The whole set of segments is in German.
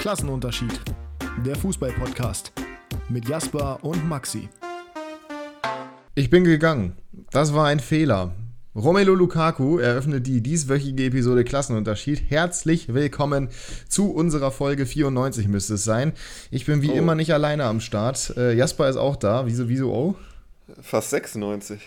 Klassenunterschied. Der Fußball-Podcast mit Jasper und Maxi. Ich bin gegangen. Das war ein Fehler. Romelu Lukaku eröffnet die dieswöchige Episode Klassenunterschied. Herzlich willkommen zu unserer Folge 94 müsste es sein. Ich bin wie oh. immer nicht alleine am Start. Äh, Jasper ist auch da. Wieso, wieso, oh? Fast 96.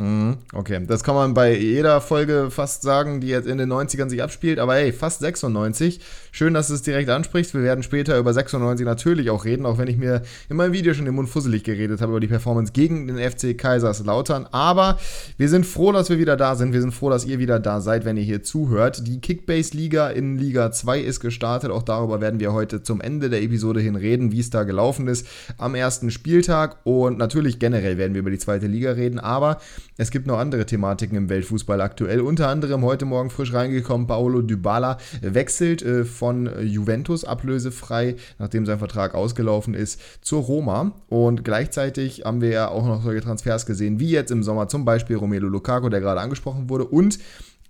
Mhm, okay, das kann man bei jeder Folge fast sagen, die jetzt in den 90ern sich abspielt, aber hey, fast 96. Schön, dass du es direkt ansprichst. Wir werden später über 96 natürlich auch reden, auch wenn ich mir in meinem Video schon den Mund fusselig geredet habe über die Performance gegen den FC Kaiserslautern. Aber wir sind froh, dass wir wieder da sind. Wir sind froh, dass ihr wieder da seid, wenn ihr hier zuhört. Die Kickbase-Liga in Liga 2 ist gestartet. Auch darüber werden wir heute zum Ende der Episode hin reden, wie es da gelaufen ist am ersten Spieltag. Und natürlich generell werden wir über die zweite Liga reden, aber es gibt noch andere Thematiken im Weltfußball aktuell. Unter anderem heute Morgen frisch reingekommen, Paolo Dybala wechselt äh, von Juventus ablösefrei, nachdem sein Vertrag ausgelaufen ist, zur Roma. Und gleichzeitig haben wir ja auch noch solche Transfers gesehen, wie jetzt im Sommer zum Beispiel Romelu Lukaku, der gerade angesprochen wurde. Und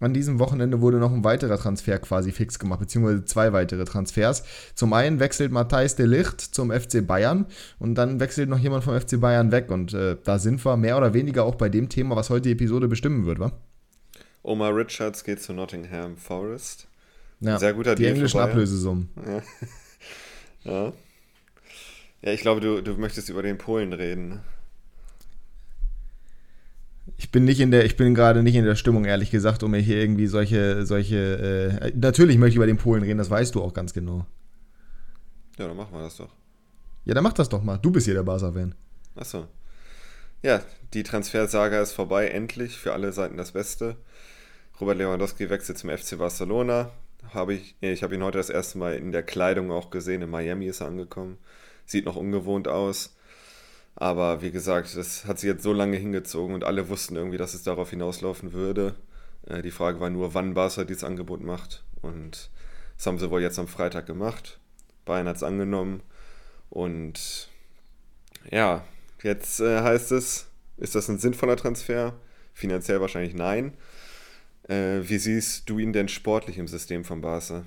an diesem Wochenende wurde noch ein weiterer Transfer quasi fix gemacht, beziehungsweise zwei weitere Transfers. Zum einen wechselt Matthijs de Licht zum FC Bayern und dann wechselt noch jemand vom FC Bayern weg. Und äh, da sind wir mehr oder weniger auch bei dem Thema, was heute die Episode bestimmen wird, wa? Omar Richards geht zu Nottingham Forest. Ja, Sehr guter die Deal englischen Ablösesummen. Ja. ja. ja. ich glaube, du, du möchtest über den Polen reden. Ich bin nicht in der, ich bin gerade nicht in der Stimmung, ehrlich gesagt, um mir hier irgendwie solche, solche. Äh, natürlich möchte ich über den Polen reden, das weißt du auch ganz genau. Ja, dann machen wir das doch. Ja, dann mach das doch mal. Du bist hier der Barca-Fan. Achso. Ja, die Transfersaga ist vorbei, endlich. Für alle Seiten das Beste. Robert Lewandowski wechselt zum FC Barcelona. Habe ich, ich habe ihn heute das erste Mal in der Kleidung auch gesehen. In Miami ist er angekommen. Sieht noch ungewohnt aus. Aber wie gesagt, das hat sich jetzt so lange hingezogen und alle wussten irgendwie, dass es darauf hinauslaufen würde. Äh, die Frage war nur, wann Barca dieses Angebot macht. Und das haben sie wohl jetzt am Freitag gemacht. Bayern hat es angenommen. Und ja, jetzt äh, heißt es, ist das ein sinnvoller Transfer? Finanziell wahrscheinlich nein. Äh, wie siehst du ihn denn sportlich im System von Barca?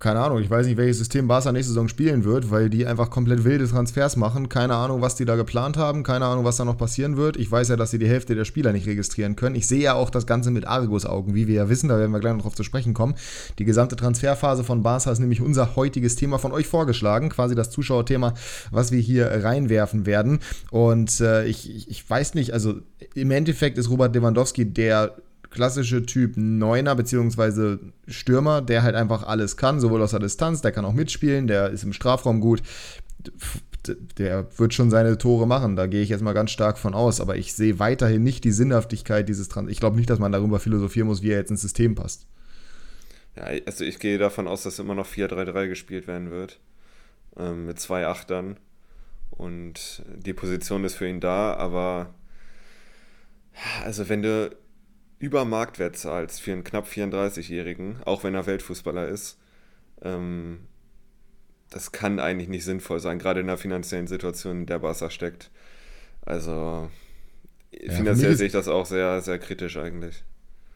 Keine Ahnung, ich weiß nicht, welches System Barca nächste Saison spielen wird, weil die einfach komplett wilde Transfers machen. Keine Ahnung, was die da geplant haben, keine Ahnung, was da noch passieren wird. Ich weiß ja, dass sie die Hälfte der Spieler nicht registrieren können. Ich sehe ja auch das Ganze mit Argus-Augen, wie wir ja wissen, da werden wir gleich noch drauf zu sprechen kommen. Die gesamte Transferphase von Barca ist nämlich unser heutiges Thema von euch vorgeschlagen, quasi das Zuschauerthema, was wir hier reinwerfen werden. Und äh, ich, ich weiß nicht, also im Endeffekt ist Robert Lewandowski der klassische Typ Neuner bzw. Stürmer, der halt einfach alles kann, sowohl aus der Distanz, der kann auch mitspielen, der ist im Strafraum gut. Der wird schon seine Tore machen, da gehe ich jetzt mal ganz stark von aus, aber ich sehe weiterhin nicht die Sinnhaftigkeit dieses Trans. Ich glaube nicht, dass man darüber philosophieren muss, wie er jetzt ins System passt. Ja, also ich gehe davon aus, dass immer noch 4-3-3 gespielt werden wird. Ähm, mit zwei Achtern. Und die Position ist für ihn da, aber also wenn du über Marktwert zahlst für einen knapp 34-Jährigen, auch wenn er Weltfußballer ist, ähm, das kann eigentlich nicht sinnvoll sein, gerade in der finanziellen Situation, in der Barca steckt. Also ja, finanziell sehe ich das auch sehr, sehr kritisch eigentlich.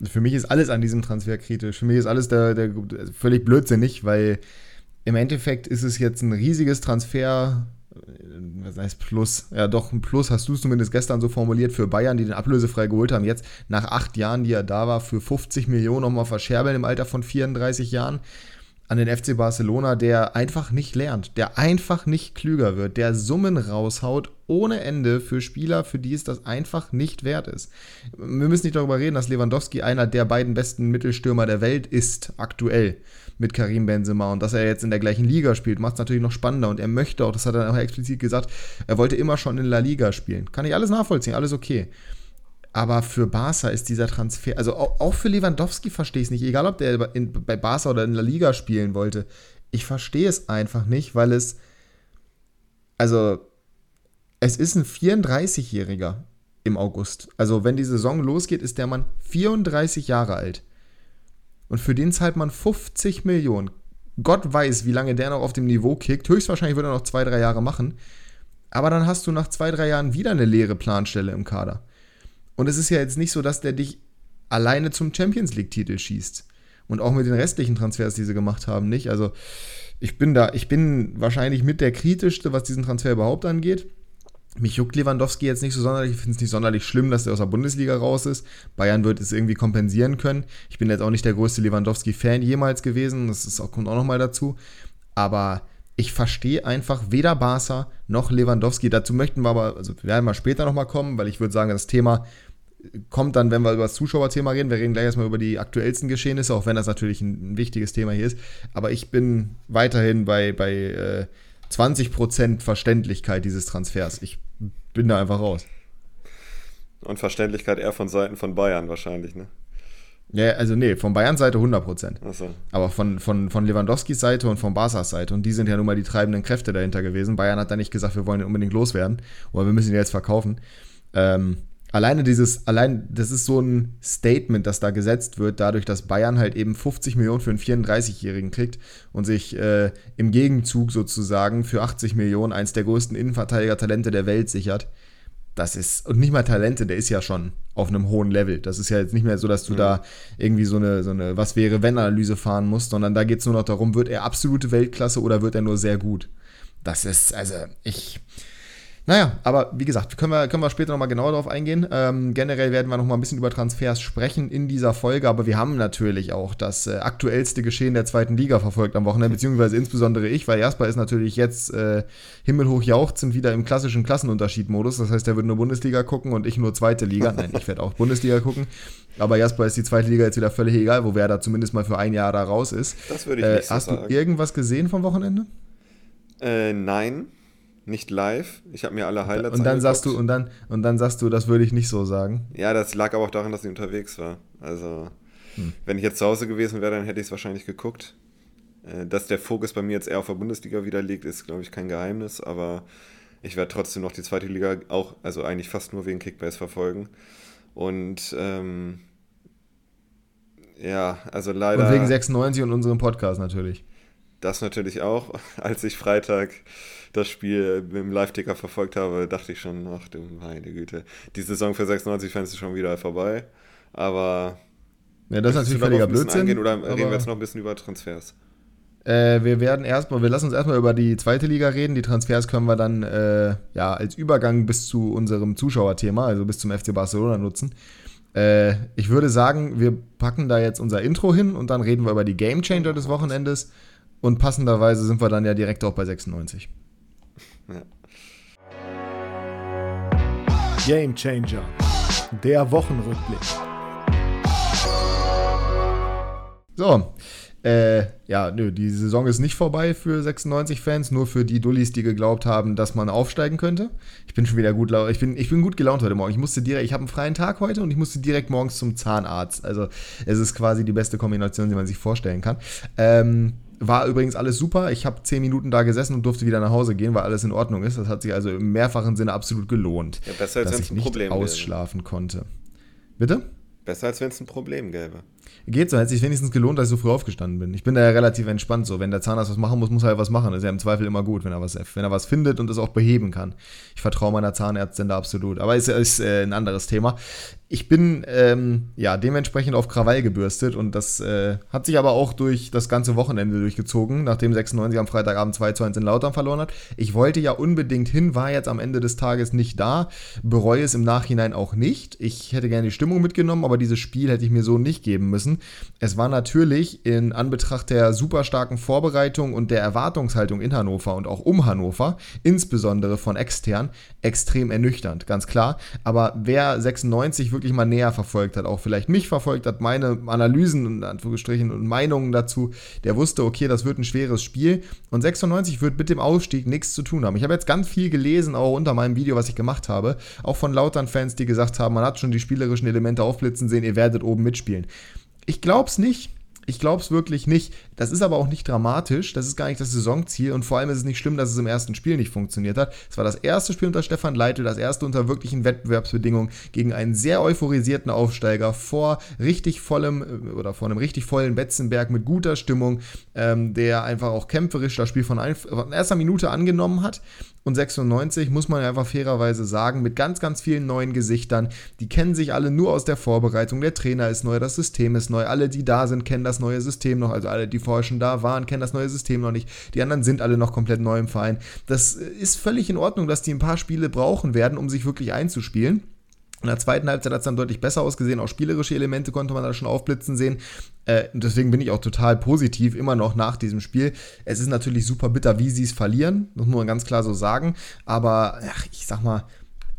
Für mich ist alles an diesem Transfer kritisch. Für mich ist alles der, der völlig blödsinnig, weil im Endeffekt ist es jetzt ein riesiges Transfer was heißt Plus? Ja, doch, ein Plus hast du zumindest gestern so formuliert für Bayern, die den ablösefrei geholt haben. Jetzt nach acht Jahren, die er da war, für 50 Millionen nochmal verscherbeln im Alter von 34 Jahren an den FC Barcelona, der einfach nicht lernt, der einfach nicht klüger wird, der Summen raushaut ohne Ende für Spieler, für die es das einfach nicht wert ist. Wir müssen nicht darüber reden, dass Lewandowski einer der beiden besten Mittelstürmer der Welt ist, aktuell mit Karim Benzema und dass er jetzt in der gleichen Liga spielt, macht es natürlich noch spannender und er möchte auch, das hat er auch explizit gesagt, er wollte immer schon in La Liga spielen. Kann ich alles nachvollziehen, alles okay. Aber für Barca ist dieser Transfer, also auch für Lewandowski verstehe ich es nicht, egal ob der in, bei Barca oder in La Liga spielen wollte. Ich verstehe es einfach nicht, weil es, also, es ist ein 34-Jähriger im August. Also, wenn die Saison losgeht, ist der Mann 34 Jahre alt. Und für den zahlt man 50 Millionen. Gott weiß, wie lange der noch auf dem Niveau kickt. Höchstwahrscheinlich wird er noch zwei, drei Jahre machen. Aber dann hast du nach zwei, drei Jahren wieder eine leere Planstelle im Kader. Und es ist ja jetzt nicht so, dass der dich alleine zum Champions League-Titel schießt. und auch mit den restlichen Transfers, die sie gemacht haben, nicht. Also ich bin da, ich bin wahrscheinlich mit der kritischste, was diesen Transfer überhaupt angeht. Mich juckt Lewandowski jetzt nicht so sonderlich. Ich finde es nicht sonderlich schlimm, dass er aus der Bundesliga raus ist. Bayern wird es irgendwie kompensieren können. Ich bin jetzt auch nicht der größte Lewandowski-Fan jemals gewesen. Das ist auch, kommt auch nochmal dazu. Aber ich verstehe einfach weder Barca noch Lewandowski. Dazu möchten wir aber, also wir werden mal später nochmal kommen, weil ich würde sagen, das Thema kommt dann, wenn wir über das Zuschauerthema reden. Wir reden gleich erstmal über die aktuellsten Geschehnisse, auch wenn das natürlich ein, wichtiges Thema hier ist. Aber ich bin weiterhin bei, bei äh, 20% Verständlichkeit dieses Transfers. Ich bin da einfach raus. Und Verständlichkeit eher von Seiten von Bayern wahrscheinlich, ne? Ja, also nee, von Bayern Seite 100%. Ach so. Aber von, von, von Lewandowskis Seite und von Barca's Seite. Und die sind ja nun mal die treibenden Kräfte dahinter gewesen. Bayern hat da nicht gesagt, wir wollen ihn unbedingt loswerden. Oder wir müssen ihn jetzt verkaufen. Ähm, alleine dieses, allein, das ist so ein Statement, das da gesetzt wird, dadurch, dass Bayern halt eben 50 Millionen für einen 34-Jährigen kriegt und sich äh, im Gegenzug sozusagen für 80 Millionen eins der größten Innenverteidiger-Talente der Welt sichert. Das ist, und nicht mal Talente, der ist ja schon auf einem hohen Level. Das ist ja jetzt nicht mehr so, dass du mhm. da irgendwie so eine, so eine Was wäre, wenn Analyse fahren musst, sondern da geht es nur noch darum, wird er absolute Weltklasse oder wird er nur sehr gut? Das ist, also, ich, naja, aber wie gesagt, können wir, können wir später nochmal genauer darauf eingehen. Ähm, generell werden wir nochmal ein bisschen über Transfers sprechen in dieser Folge, aber wir haben natürlich auch das äh, aktuellste Geschehen der zweiten Liga verfolgt am Wochenende, beziehungsweise insbesondere ich, weil Jasper ist natürlich jetzt äh, himmelhoch jauchzend wieder im klassischen Klassenunterschied-Modus. Das heißt, er wird nur Bundesliga gucken und ich nur zweite Liga. Nein, ich werde auch Bundesliga gucken. Aber Jasper ist die zweite Liga jetzt wieder völlig egal, wo wer da zumindest mal für ein Jahr da raus ist. Das würde ich äh, nicht so Hast sagen. du irgendwas gesehen vom Wochenende? Äh, nein nicht live. Ich habe mir alle Highlights Und dann angeguckt. sagst du und dann und dann sagst du, das würde ich nicht so sagen. Ja, das lag aber auch daran, dass ich unterwegs war. Also hm. wenn ich jetzt zu Hause gewesen wäre, dann hätte ich es wahrscheinlich geguckt. Äh, dass der Fokus bei mir jetzt eher auf der Bundesliga wieder liegt, ist glaube ich kein Geheimnis, aber ich werde trotzdem noch die zweite Liga auch, also eigentlich fast nur wegen Kickbase verfolgen. Und ähm, ja, also leider. Und wegen 96 und unserem Podcast natürlich. Das natürlich auch. Als ich Freitag das Spiel im Live-Ticker verfolgt habe, dachte ich schon, ach du meine Güte, die Saison für 96-Fans ist schon wieder vorbei. Aber. Ja, das ist natürlich völliger Blödsinn. Eingehen, oder reden wir jetzt noch ein bisschen über Transfers? Äh, wir werden erstmal, wir lassen uns erstmal über die zweite Liga reden. Die Transfers können wir dann äh, ja als Übergang bis zu unserem Zuschauerthema, also bis zum FC Barcelona nutzen. Äh, ich würde sagen, wir packen da jetzt unser Intro hin und dann reden wir über die Game Changer des Wochenendes. Und passenderweise sind wir dann ja direkt auch bei 96. Ja. Game Changer. Der Wochenrückblick. So, äh, ja, nö, die Saison ist nicht vorbei für 96-Fans, nur für die Dullis, die geglaubt haben, dass man aufsteigen könnte. Ich bin schon wieder gut, ich bin, ich bin gut gelaunt heute Morgen. Ich musste direkt, ich habe einen freien Tag heute und ich musste direkt morgens zum Zahnarzt. Also es ist quasi die beste Kombination, die man sich vorstellen kann. Ähm, war übrigens alles super. Ich habe zehn Minuten da gesessen und durfte wieder nach Hause gehen, weil alles in Ordnung ist. Das hat sich also im mehrfachen Sinne absolut gelohnt, ja, besser als dass ich nicht Problem ausschlafen gäbe. konnte. Bitte? Besser als wenn es ein Problem gäbe. Geht so, hätte sich wenigstens gelohnt, dass ich so früh aufgestanden bin. Ich bin da ja relativ entspannt so. Wenn der Zahnarzt was machen muss, muss er halt was machen. Das ist ja im Zweifel immer gut, wenn er was, wenn er was findet und es auch beheben kann. Ich vertraue meiner Zahnärztin da absolut. Aber ist, ist äh, ein anderes Thema ich bin ähm, ja dementsprechend auf Krawall gebürstet und das äh, hat sich aber auch durch das ganze Wochenende durchgezogen, nachdem 96 am Freitagabend 2 zu 1 in Lautern verloren hat. Ich wollte ja unbedingt hin, war jetzt am Ende des Tages nicht da, bereue es im Nachhinein auch nicht. Ich hätte gerne die Stimmung mitgenommen, aber dieses Spiel hätte ich mir so nicht geben müssen. Es war natürlich in Anbetracht der super starken Vorbereitung und der Erwartungshaltung in Hannover und auch um Hannover, insbesondere von extern, extrem ernüchternd, ganz klar. Aber wer 96 wirklich mal näher verfolgt hat, auch vielleicht mich verfolgt hat, meine Analysen und Anführungsstrichen und Meinungen dazu, der wusste, okay, das wird ein schweres Spiel. Und 96 wird mit dem Ausstieg nichts zu tun haben. Ich habe jetzt ganz viel gelesen, auch unter meinem Video, was ich gemacht habe, auch von lautern Fans, die gesagt haben, man hat schon die spielerischen Elemente aufblitzen sehen, ihr werdet oben mitspielen. Ich glaube es nicht. Ich glaube es wirklich nicht. Das ist aber auch nicht dramatisch. Das ist gar nicht das Saisonziel. Und vor allem ist es nicht schlimm, dass es im ersten Spiel nicht funktioniert hat. Es war das erste Spiel unter Stefan Leitl, das erste unter wirklichen Wettbewerbsbedingungen gegen einen sehr euphorisierten Aufsteiger vor richtig vollem äh, oder vor einem richtig vollen Betzenberg mit guter Stimmung, ähm, der einfach auch kämpferisch das Spiel von, ein, von erster Minute angenommen hat und 96, muss man einfach fairerweise sagen, mit ganz, ganz vielen neuen Gesichtern. Die kennen sich alle nur aus der Vorbereitung. Der Trainer ist neu, das System ist neu, alle, die da sind, kennen das neue System noch, also alle, die vorher schon da waren, kennen das neue System noch nicht. Die anderen sind alle noch komplett neu im Verein. Das ist völlig in Ordnung, dass die ein paar Spiele brauchen werden, um sich wirklich einzuspielen. In der zweiten Halbzeit hat es dann deutlich besser ausgesehen. Auch spielerische Elemente konnte man da schon aufblitzen sehen. Äh, deswegen bin ich auch total positiv immer noch nach diesem Spiel. Es ist natürlich super bitter, wie sie es verlieren. Das muss man ganz klar so sagen. Aber ach, ich sag mal,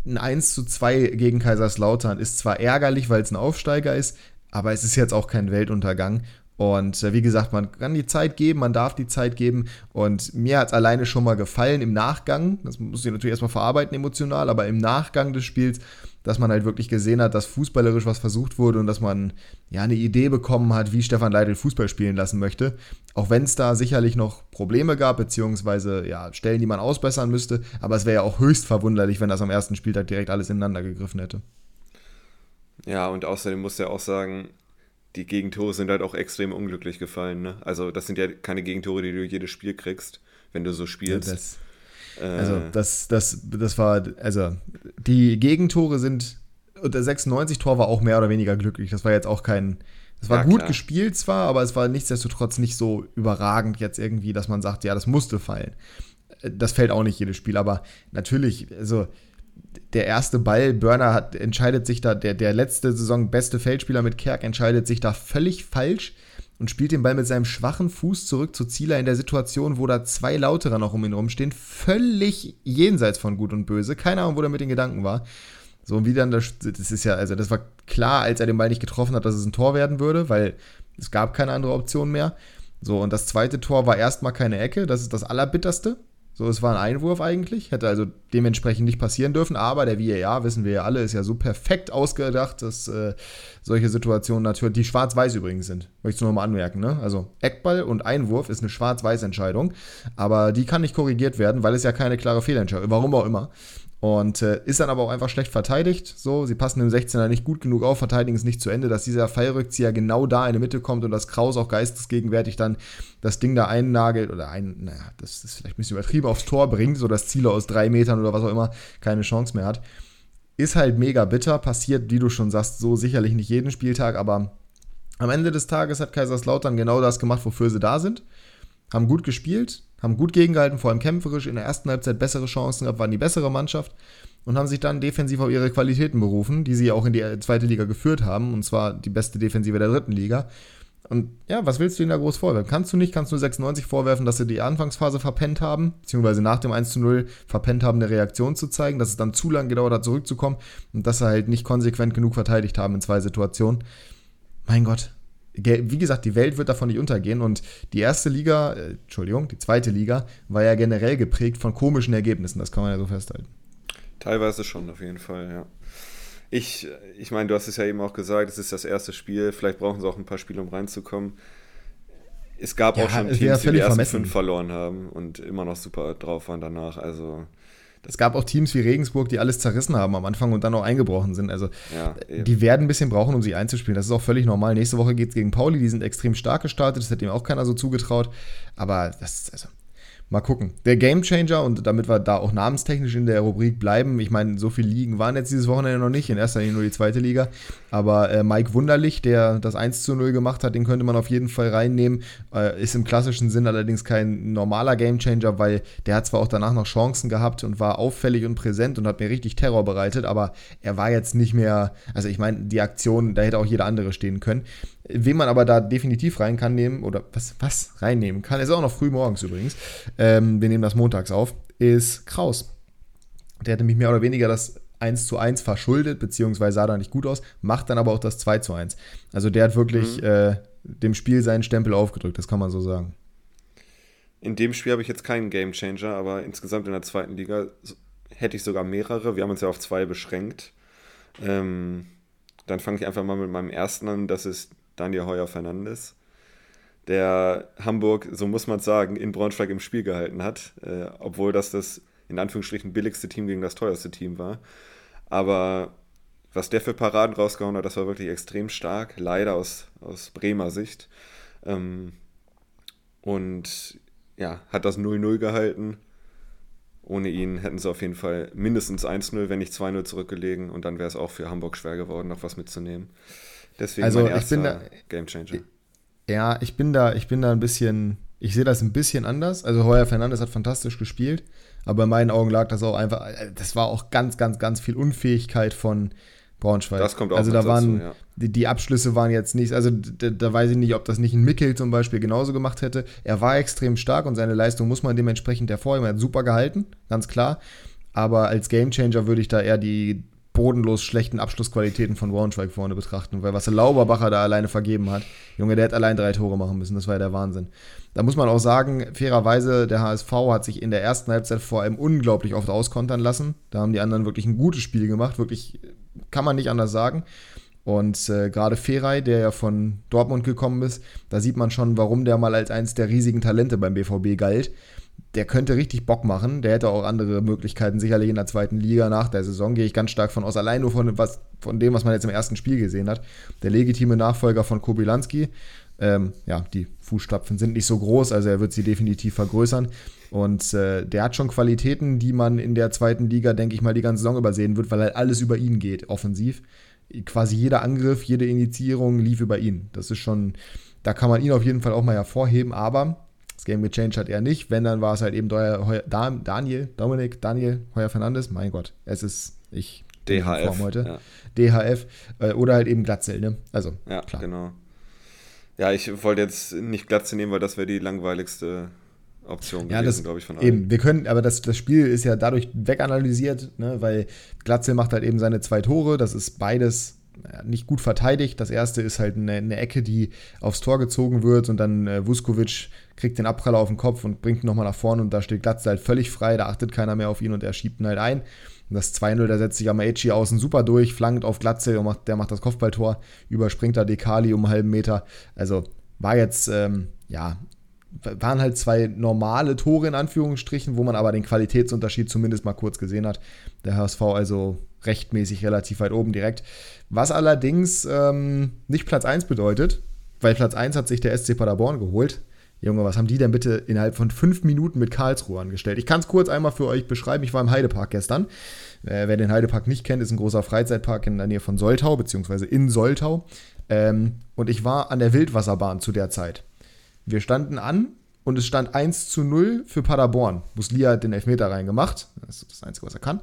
ein 1 zu 2 gegen Kaiserslautern ist zwar ärgerlich, weil es ein Aufsteiger ist, aber es ist jetzt auch kein Weltuntergang. Und äh, wie gesagt, man kann die Zeit geben, man darf die Zeit geben. Und mir hat es alleine schon mal gefallen im Nachgang. Das muss ich natürlich erstmal verarbeiten emotional, aber im Nachgang des Spiels dass man halt wirklich gesehen hat, dass fußballerisch was versucht wurde und dass man ja eine Idee bekommen hat, wie Stefan Leitl Fußball spielen lassen möchte. Auch wenn es da sicherlich noch Probleme gab, beziehungsweise ja, Stellen, die man ausbessern müsste. Aber es wäre ja auch höchst verwunderlich, wenn das am ersten Spieltag direkt alles ineinander gegriffen hätte. Ja, und außerdem muss er auch sagen, die Gegentore sind halt auch extrem unglücklich gefallen. Ne? Also, das sind ja keine Gegentore, die du jedes Spiel kriegst, wenn du so spielst. Ja, das, also das, das, das war, also die Gegentore sind, und der 96-Tor war auch mehr oder weniger glücklich. Das war jetzt auch kein, das war ja, gut klar. gespielt zwar, aber es war nichtsdestotrotz nicht so überragend jetzt irgendwie, dass man sagt, ja, das musste fallen. Das fällt auch nicht jedes Spiel, aber natürlich, also der erste Ball, Burner hat, entscheidet sich da, der, der letzte Saison beste Feldspieler mit Kerk entscheidet sich da völlig falsch und spielt den Ball mit seinem schwachen Fuß zurück zu Zieler in der Situation, wo da zwei Lauterer noch um ihn rumstehen, völlig jenseits von Gut und Böse. Keine Ahnung, wo der mit den Gedanken war. So, und wie dann das, das ist ja, also das war klar, als er den Ball nicht getroffen hat, dass es ein Tor werden würde, weil es gab keine andere Option mehr. So, und das zweite Tor war erstmal keine Ecke, das ist das Allerbitterste. So, es war ein Einwurf eigentlich, hätte also dementsprechend nicht passieren dürfen, aber der VAR, wissen wir ja alle, ist ja so perfekt ausgedacht, dass äh, solche Situationen natürlich, die schwarz-weiß übrigens sind, möchte ich nur nochmal anmerken, ne? Also Eckball und Einwurf ist eine schwarz-weiß Entscheidung, aber die kann nicht korrigiert werden, weil es ja keine klare Fehlentscheidung, warum auch immer. Und äh, ist dann aber auch einfach schlecht verteidigt. So, sie passen im 16er nicht gut genug auf, verteidigen es nicht zu Ende, dass dieser Fallrückzieher genau da in die Mitte kommt und dass Kraus auch geistesgegenwärtig dann das Ding da einnagelt oder ein, naja, das ist vielleicht ein bisschen übertrieben, aufs Tor bringt, so dass Ziele aus drei Metern oder was auch immer keine Chance mehr hat. Ist halt mega bitter, passiert, wie du schon sagst, so sicherlich nicht jeden Spieltag, aber am Ende des Tages hat Kaiserslautern genau das gemacht, wofür sie da sind. Haben gut gespielt, haben gut gegengehalten, vor allem kämpferisch, in der ersten Halbzeit bessere Chancen gehabt, waren die bessere Mannschaft und haben sich dann defensiv auf ihre Qualitäten berufen, die sie auch in die zweite Liga geführt haben, und zwar die beste Defensive der dritten Liga. Und ja, was willst du ihnen da groß vorwerfen? Kannst du nicht, kannst du 96 vorwerfen, dass sie die Anfangsphase verpennt haben, beziehungsweise nach dem 1 zu 0 verpennt haben, eine Reaktion zu zeigen, dass es dann zu lange gedauert hat, zurückzukommen und dass sie halt nicht konsequent genug verteidigt haben in zwei Situationen. Mein Gott, wie gesagt, die Welt wird davon nicht untergehen und die erste Liga, äh, Entschuldigung, die zweite Liga war ja generell geprägt von komischen Ergebnissen, das kann man ja so festhalten. Teilweise schon, auf jeden Fall, ja. Ich, ich meine, du hast es ja eben auch gesagt, es ist das erste Spiel, vielleicht brauchen sie auch ein paar Spiele, um reinzukommen. Es gab ja, auch schon Teams, die die ersten vermessen. fünf verloren haben und immer noch super drauf waren danach, also es gab auch Teams wie Regensburg, die alles zerrissen haben am Anfang und dann auch eingebrochen sind. Also ja, die werden ein bisschen brauchen, um sich einzuspielen. Das ist auch völlig normal. Nächste Woche geht es gegen Pauli, die sind extrem stark gestartet, das hätte ihm auch keiner so zugetraut. Aber das, ist also, Mal gucken. Der Gamechanger, und damit wir da auch namenstechnisch in der Rubrik bleiben, ich meine, so viele Ligen waren jetzt dieses Wochenende noch nicht, in erster Linie nur die zweite Liga, aber äh, Mike Wunderlich, der das 1 zu 0 gemacht hat, den könnte man auf jeden Fall reinnehmen, äh, ist im klassischen Sinn allerdings kein normaler Gamechanger, weil der hat zwar auch danach noch Chancen gehabt und war auffällig und präsent und hat mir richtig Terror bereitet, aber er war jetzt nicht mehr, also ich meine, die Aktion, da hätte auch jeder andere stehen können. Wen man aber da definitiv rein kann nehmen, oder was, was reinnehmen kann, ist auch noch früh morgens übrigens, ähm, wir nehmen das montags auf, ist Kraus. Der hat nämlich mehr oder weniger das 1 zu 1 verschuldet, beziehungsweise sah da nicht gut aus, macht dann aber auch das 2 zu 1. Also der hat wirklich mhm. äh, dem Spiel seinen Stempel aufgedrückt, das kann man so sagen. In dem Spiel habe ich jetzt keinen Gamechanger, aber insgesamt in der zweiten Liga hätte ich sogar mehrere. Wir haben uns ja auf zwei beschränkt. Ähm, dann fange ich einfach mal mit meinem ersten an. Das ist Daniel Heuer Fernandes, der Hamburg, so muss man sagen, in Braunschweig im Spiel gehalten hat, äh, obwohl das das in Anführungsstrichen billigste Team gegen das teuerste Team war. Aber was der für Paraden rausgehauen hat, das war wirklich extrem stark, leider aus, aus Bremer Sicht. Ähm, und ja, hat das 0-0 gehalten. Ohne ihn hätten sie auf jeden Fall mindestens 1-0, wenn nicht 2-0 zurückgelegen und dann wäre es auch für Hamburg schwer geworden, noch was mitzunehmen. Deswegen also ich bin da, Gamechanger. Ja, ich bin da, ich bin da ein bisschen, ich sehe das ein bisschen anders. Also Heuer Fernandes hat fantastisch gespielt, aber in meinen Augen lag das auch einfach, äh, das war auch ganz, ganz, ganz viel Unfähigkeit von Braunschweig. Das kommt auch Also da dazu, waren, ja. die, die Abschlüsse waren jetzt nicht, also da, da weiß ich nicht, ob das nicht ein Mickel zum Beispiel genauso gemacht hätte. Er war extrem stark und seine Leistung muss man dementsprechend hervorheben. Er hat super gehalten, ganz klar. Aber als Gamechanger würde ich da eher die bodenlos schlechten Abschlussqualitäten von Braunschweig vorne betrachten, weil was der Lauberbacher da alleine vergeben hat, Junge, der hätte allein drei Tore machen müssen, das war ja der Wahnsinn. Da muss man auch sagen, fairerweise, der HSV hat sich in der ersten Halbzeit vor allem unglaublich oft auskontern lassen. Da haben die anderen wirklich ein gutes Spiel gemacht, wirklich kann man nicht anders sagen. Und äh, gerade Feray, der ja von Dortmund gekommen ist, da sieht man schon, warum der mal als eins der riesigen Talente beim BVB galt. Der könnte richtig Bock machen. Der hätte auch andere Möglichkeiten, sicherlich in der zweiten Liga nach der Saison, gehe ich ganz stark von aus. Allein nur von, was, von dem, was man jetzt im ersten Spiel gesehen hat. Der legitime Nachfolger von Kobylanski. Ähm, ja, die Fußstapfen sind nicht so groß, also er wird sie definitiv vergrößern. Und äh, der hat schon Qualitäten, die man in der zweiten Liga, denke ich mal, die ganze Saison übersehen wird, weil halt alles über ihn geht, offensiv. Quasi jeder Angriff, jede Initiierung lief über ihn. Das ist schon, da kann man ihn auf jeden Fall auch mal hervorheben, aber das Game gechanged hat er nicht. Wenn, dann war es halt eben Deuer, Daniel, Dominik, Daniel, Heuer Fernandes. Mein Gott, es ist, ich DHF. Heute. Ja. DHF äh, oder halt eben Glatzel, ne? Also, Ja, klar. genau. Ja, ich wollte jetzt nicht Glatze nehmen, weil das wäre die langweiligste Option Ja, gewesen, glaube ich, von allen. eben. Wir können, aber das, das Spiel ist ja dadurch weganalysiert, ne, weil Glatzel macht halt eben seine zwei Tore. Das ist beides naja, nicht gut verteidigt. Das erste ist halt eine, eine Ecke, die aufs Tor gezogen wird und dann äh, Vuskovic kriegt den Abpraller auf den Kopf und bringt ihn nochmal nach vorne und da steht Glatzel halt völlig frei. Da achtet keiner mehr auf ihn und er schiebt ihn halt ein. Und das 2-0, da setzt sich Amaechi außen super durch, flankt auf Glatzel und macht, der macht das Kopfballtor, überspringt da Dekali um einen halben Meter. Also war jetzt, ähm, ja, waren halt zwei normale Tore in Anführungsstrichen, wo man aber den Qualitätsunterschied zumindest mal kurz gesehen hat. Der HSV also rechtmäßig relativ weit oben direkt. Was allerdings ähm, nicht Platz 1 bedeutet, weil Platz 1 hat sich der SC Paderborn geholt. Junge, was haben die denn bitte innerhalb von fünf Minuten mit Karlsruhe angestellt? Ich kann es kurz einmal für euch beschreiben. Ich war im Heidepark gestern. Äh, wer den Heidepark nicht kennt, ist ein großer Freizeitpark in der Nähe von Soltau, beziehungsweise in Soltau. Ähm, und ich war an der Wildwasserbahn zu der Zeit. Wir standen an und es stand 1 zu 0 für Paderborn. Muslia hat den Elfmeter reingemacht. Das ist das Einzige, was er kann.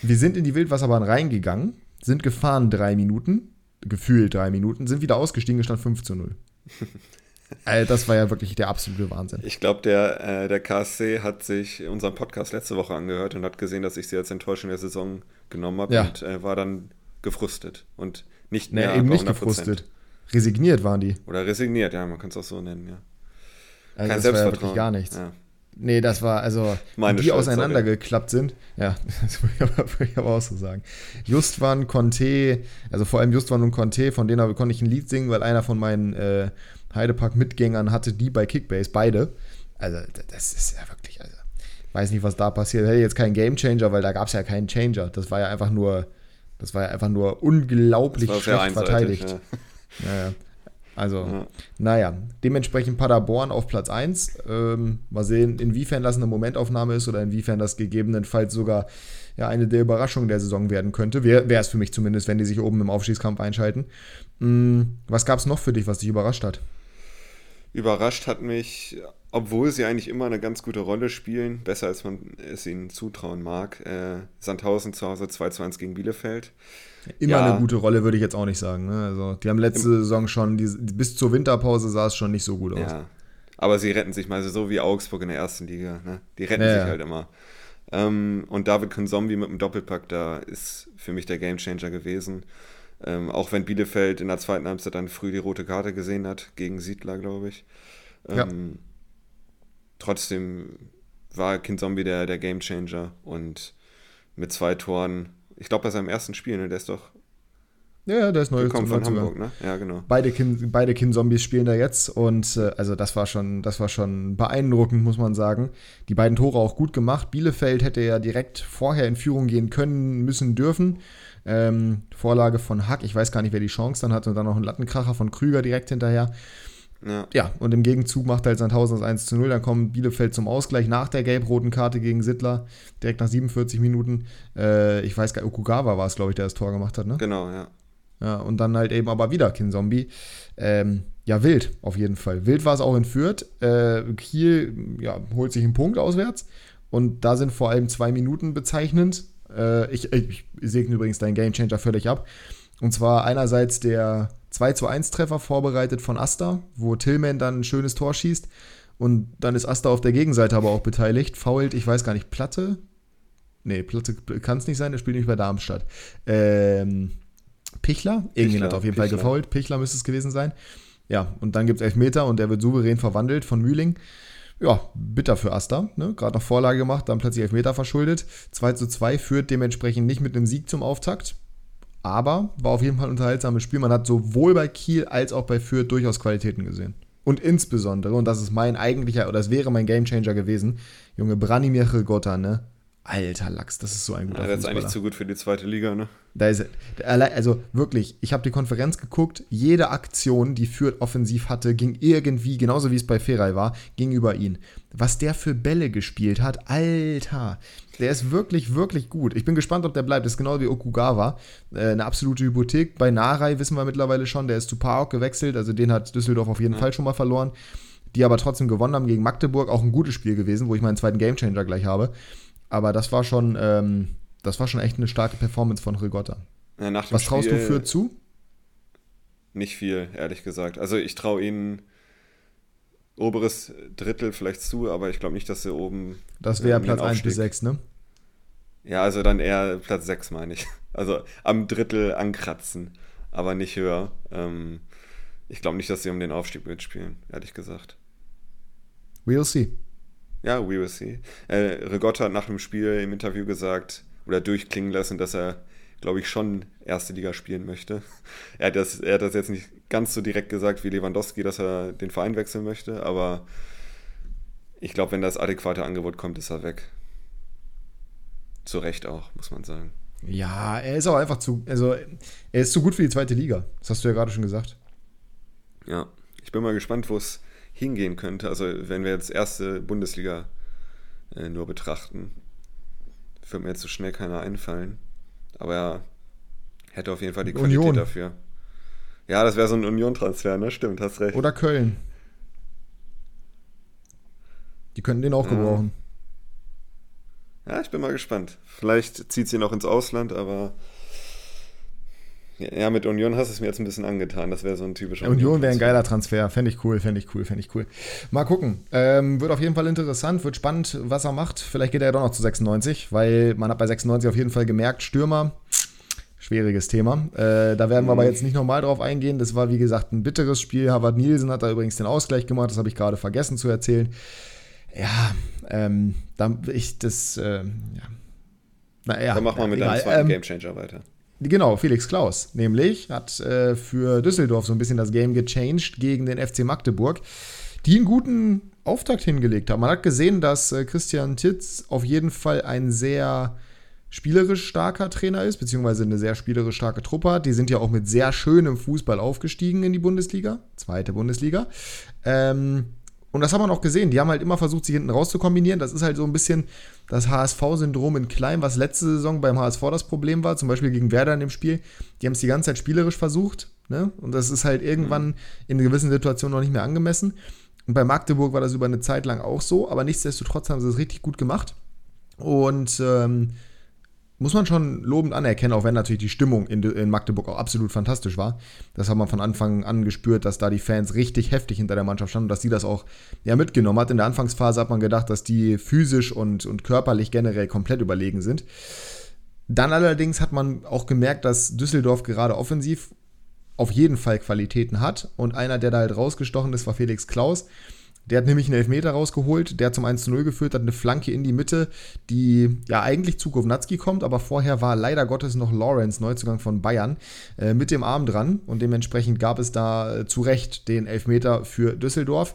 Wir sind in die Wildwasserbahn reingegangen, sind gefahren drei Minuten, gefühlt drei Minuten, sind wieder ausgestiegen, es stand 5 zu 0. Äh, das war ja wirklich der absolute Wahnsinn. Ich glaube, der, äh, der KSC hat sich unseren Podcast letzte Woche angehört und hat gesehen, dass ich sie als Enttäuschung der Saison genommen habe Ja. und äh, war dann gefrustet und nicht Nee, mehr eben bei nicht 100%. gefrustet. Resigniert waren die. Oder resigniert, ja, man kann es auch so nennen, ja. Also Kein das war ja Selbstvertrauen. wirklich gar nichts. Ja. Nee, das war, also, Meine wie die Schuld, auseinandergeklappt sind. Ja, das würde ich, aber, würde ich aber auch so sagen. Justwan, Conte, also vor allem Justwan und Conte, von denen konnte ich ein Lied singen, weil einer von meinen äh, Heidepark-Mitgängern hatte die bei Kickbase, beide. Also, das ist ja wirklich, also, weiß nicht, was da passiert. Hätte jetzt keinen Gamechanger, weil da gab es ja keinen Changer. Das war ja einfach nur, das war ja einfach nur unglaublich schlecht verteidigt. ja. Ja, ja. Also, Ja. naja, dementsprechend Paderborn auf Platz 1. Ähm, mal sehen, inwiefern das eine Momentaufnahme ist oder inwiefern das gegebenenfalls sogar ja, eine der Überraschungen der Saison werden könnte. Wäre es für mich zumindest, wenn die sich oben im Aufstiegskampf einschalten. Mm, was gab es noch für dich, was dich überrascht hat? Überrascht hat mich, obwohl sie eigentlich immer eine ganz gute Rolle spielen, besser als man es ihnen zutrauen mag, äh, Sandhausen zu Hause 2 zu 1 gegen Bielefeld. Immer Ja. eine gute Rolle, würde ich jetzt auch nicht sagen. Ne? Also, die haben letzte Saison schon, die, bis zur Winterpause sah es schon nicht so gut aus. Ja. Aber sie retten sich mal so wie Augsburg in der ersten Liga. Ne? Die retten Ja, sich halt immer. Ähm, und David Konzombi mit dem Doppelpack, da ist für mich der Gamechanger gewesen. Ähm, auch wenn Bielefeld in der zweiten Halbzeit dann früh die rote Karte gesehen hat, gegen Siedler, glaube ich. Ähm, Ja. Trotzdem war Kinzombie der, der Gamechanger und mit zwei Toren, ich glaube bei seinem ersten Spiel, ne, der ist doch Ja, der ist neu gekommen von. Hamburg, ne? Ja, genau. Beide Kin, beide Kin-Zombies spielen da jetzt und äh, also das war schon, das war schon beeindruckend, muss man sagen. Die beiden Tore auch gut gemacht. Bielefeld hätte ja direkt vorher in Führung gehen können, müssen, dürfen. Ähm, Vorlage von Hack, ich weiß gar nicht, wer die Chance dann hatte, und dann noch ein Lattenkracher von Krüger direkt hinterher. Ja. Ja, und im Gegenzug macht halt Sandhausen das 1 zu 0. Dann kommt Bielefeld zum Ausgleich nach der gelb-roten Karte gegen Sittler, direkt nach 47 Minuten. Äh, ich weiß gar nicht, Okugawa war es, glaube ich, der das Tor gemacht hat, ne? Genau, ja. Ja, und dann halt eben aber wieder Kinzombie. Ähm, ja, wild, auf jeden Fall. Wild war es auch in Fürth. Äh, Kiel ja, holt sich einen Punkt auswärts. Und da sind vor allem zwei Minuten bezeichnend. Äh, ich, ich segne übrigens deinen Gamechanger völlig ab. Und zwar einerseits der 2 zu 1 Treffer vorbereitet von Asta, wo Tillman dann ein schönes Tor schießt. Und dann ist Asta auf der Gegenseite aber auch beteiligt. Fault, ich weiß gar nicht, Platte? Nee, Platte kann es nicht sein, der spielt nicht bei Darmstadt. Ähm, Pichler? Irgendjemand hat auf jeden Pichler. Fall gefault. Pichler müsste es gewesen sein. Ja, und dann gibt es Elfmeter und der wird souverän verwandelt von Mühling. Ja, bitter für Asta. Ne? Gerade noch Vorlage gemacht, dann plötzlich Elfmeter verschuldet. 2 zu 2 führt dementsprechend nicht mit einem Sieg zum Auftakt. Aber war auf jeden Fall ein unterhaltsames Spiel. Man hat sowohl bei Kiel als auch bei Fürth durchaus Qualitäten gesehen. Und insbesondere, und das ist mein eigentlicher, oder das wäre mein Gamechanger gewesen, Junge, Branimir Gotta, ne? Alter Lachs, das ist so ein guter ja, Das ist eigentlich zu gut für die zweite Liga, ne? Da ist, also wirklich, ich habe die Konferenz geguckt, jede Aktion, die Fürth offensiv hatte, ging irgendwie, genauso wie es bei Feray war, ging über ihn. Was der für Bälle gespielt hat, Alter, der ist wirklich, wirklich gut. Ich bin gespannt, ob der bleibt. Das ist genau wie Okugawa, äh, eine absolute Hypothek. Bei Narei wissen wir mittlerweile schon, der ist zu Park gewechselt, also den hat Düsseldorf auf jeden ja. Fall schon mal verloren. Die aber trotzdem gewonnen haben gegen Magdeburg, auch ein gutes Spiel gewesen, wo ich meinen zweiten Gamechanger gleich habe. Aber das war schon, ähm, das war schon echt eine starke Performance von Rigotta. Ja, Was traust du für zu? Nicht viel, ehrlich gesagt. Also ich traue ihnen oberes Drittel vielleicht zu, aber ich glaube nicht, dass sie oben. Das wäre ähm, Platz 1 bis 6, ne? Ja, also dann eher Platz 6, meine ich. Also am Drittel ankratzen, aber nicht höher. Ähm, ich glaube nicht, dass sie um den Aufstieg mitspielen, ehrlich gesagt. We'll see. Ja, we will see. Äh, Rigotta hat nach dem Spiel im Interview gesagt oder durchklingen lassen, dass er, glaube ich, schon erste Liga spielen möchte. Er hat, das, er hat das jetzt nicht ganz so direkt gesagt wie Lewandowski, dass er den Verein wechseln möchte, aber ich glaube, wenn das adäquate Angebot kommt, ist er weg. Zu Recht auch, muss man sagen. Ja, er ist auch einfach zu, also er ist zu gut für die zweite Liga. Das hast du ja gerade schon gesagt. Ja, ich bin mal gespannt, wo es hingehen könnte. Also wenn wir jetzt erste Bundesliga äh, nur betrachten, würde mir jetzt so schnell keiner einfallen. Aber er hätte auf jeden Fall die Qualität Union. dafür. Ja, das wäre so ein Union-Transfer, ne? Stimmt, hast recht. Oder Köln. Die könnten den auch ja. gebrauchen. Ja, ich bin mal gespannt. Vielleicht zieht sie noch ins Ausland, aber ja, mit Union hast du es mir jetzt ein bisschen angetan. Das wäre so ein typischer. Ja, Union wäre ein geiler Transfer. Fände ich cool, fände ich cool, fände ich cool. Mal gucken. Ähm, wird auf jeden Fall interessant, wird spannend, was er macht. Vielleicht geht er ja doch noch zu 96, weil man hat bei 96 auf jeden Fall gemerkt, Stürmer, schwieriges Thema. Äh, da werden wir aber mhm. jetzt nicht nochmal drauf eingehen. Das war, wie gesagt, ein bitteres Spiel. Harvard Nielsen hat da übrigens den Ausgleich gemacht. Das habe ich gerade vergessen zu erzählen. Ja, ähm, dann ich das, äh, ja. Naja. Dann machen wir mit deinem zweiten ähm, Gamechanger weiter. Genau, Felix Klaus, nämlich hat äh, für Düsseldorf so ein bisschen das Game gechanged gegen den FC Magdeburg, die einen guten Auftakt hingelegt haben. Man hat gesehen, dass äh, Christian Titz auf jeden Fall ein sehr spielerisch starker Trainer ist, beziehungsweise eine sehr spielerisch starke Truppe hat. Die sind ja auch mit sehr schönem Fußball aufgestiegen in die Bundesliga, zweite Bundesliga. Ähm, und das haben wir auch gesehen. Die haben halt immer versucht, sich hinten raus zu kombinieren. Das ist halt so ein bisschen das HSV-Syndrom in klein, was letzte Saison beim HSV das Problem war, zum Beispiel gegen Werder in dem Spiel. Die haben es die ganze Zeit spielerisch versucht. Ne? Und das ist halt irgendwann in gewissen Situationen noch nicht mehr angemessen. Und bei Magdeburg war das über eine Zeit lang auch so, aber nichtsdestotrotz haben sie es richtig gut gemacht. Und ähm, muss man schon lobend anerkennen, auch wenn natürlich die Stimmung in, in, Magdeburg auch absolut fantastisch war. Das hat man von Anfang an gespürt, dass da die Fans richtig heftig hinter der Mannschaft standen und dass die das auch ja, mitgenommen hat. In der Anfangsphase hat man gedacht, dass die physisch und, und körperlich generell komplett überlegen sind. Dann allerdings hat man auch gemerkt, dass Düsseldorf gerade offensiv auf jeden Fall Qualitäten hat. Und einer, der da halt rausgestochen ist, war Felix Klaus. Der hat nämlich einen Elfmeter rausgeholt, der zum 1 zu 0 geführt, hat eine Flanke in die Mitte, die ja eigentlich zu Kovnatski kommt, aber vorher war leider Gottes noch Lawrence, Neuzugang von Bayern, äh, mit dem Arm dran und dementsprechend gab es da äh, zu Recht den Elfmeter für Düsseldorf.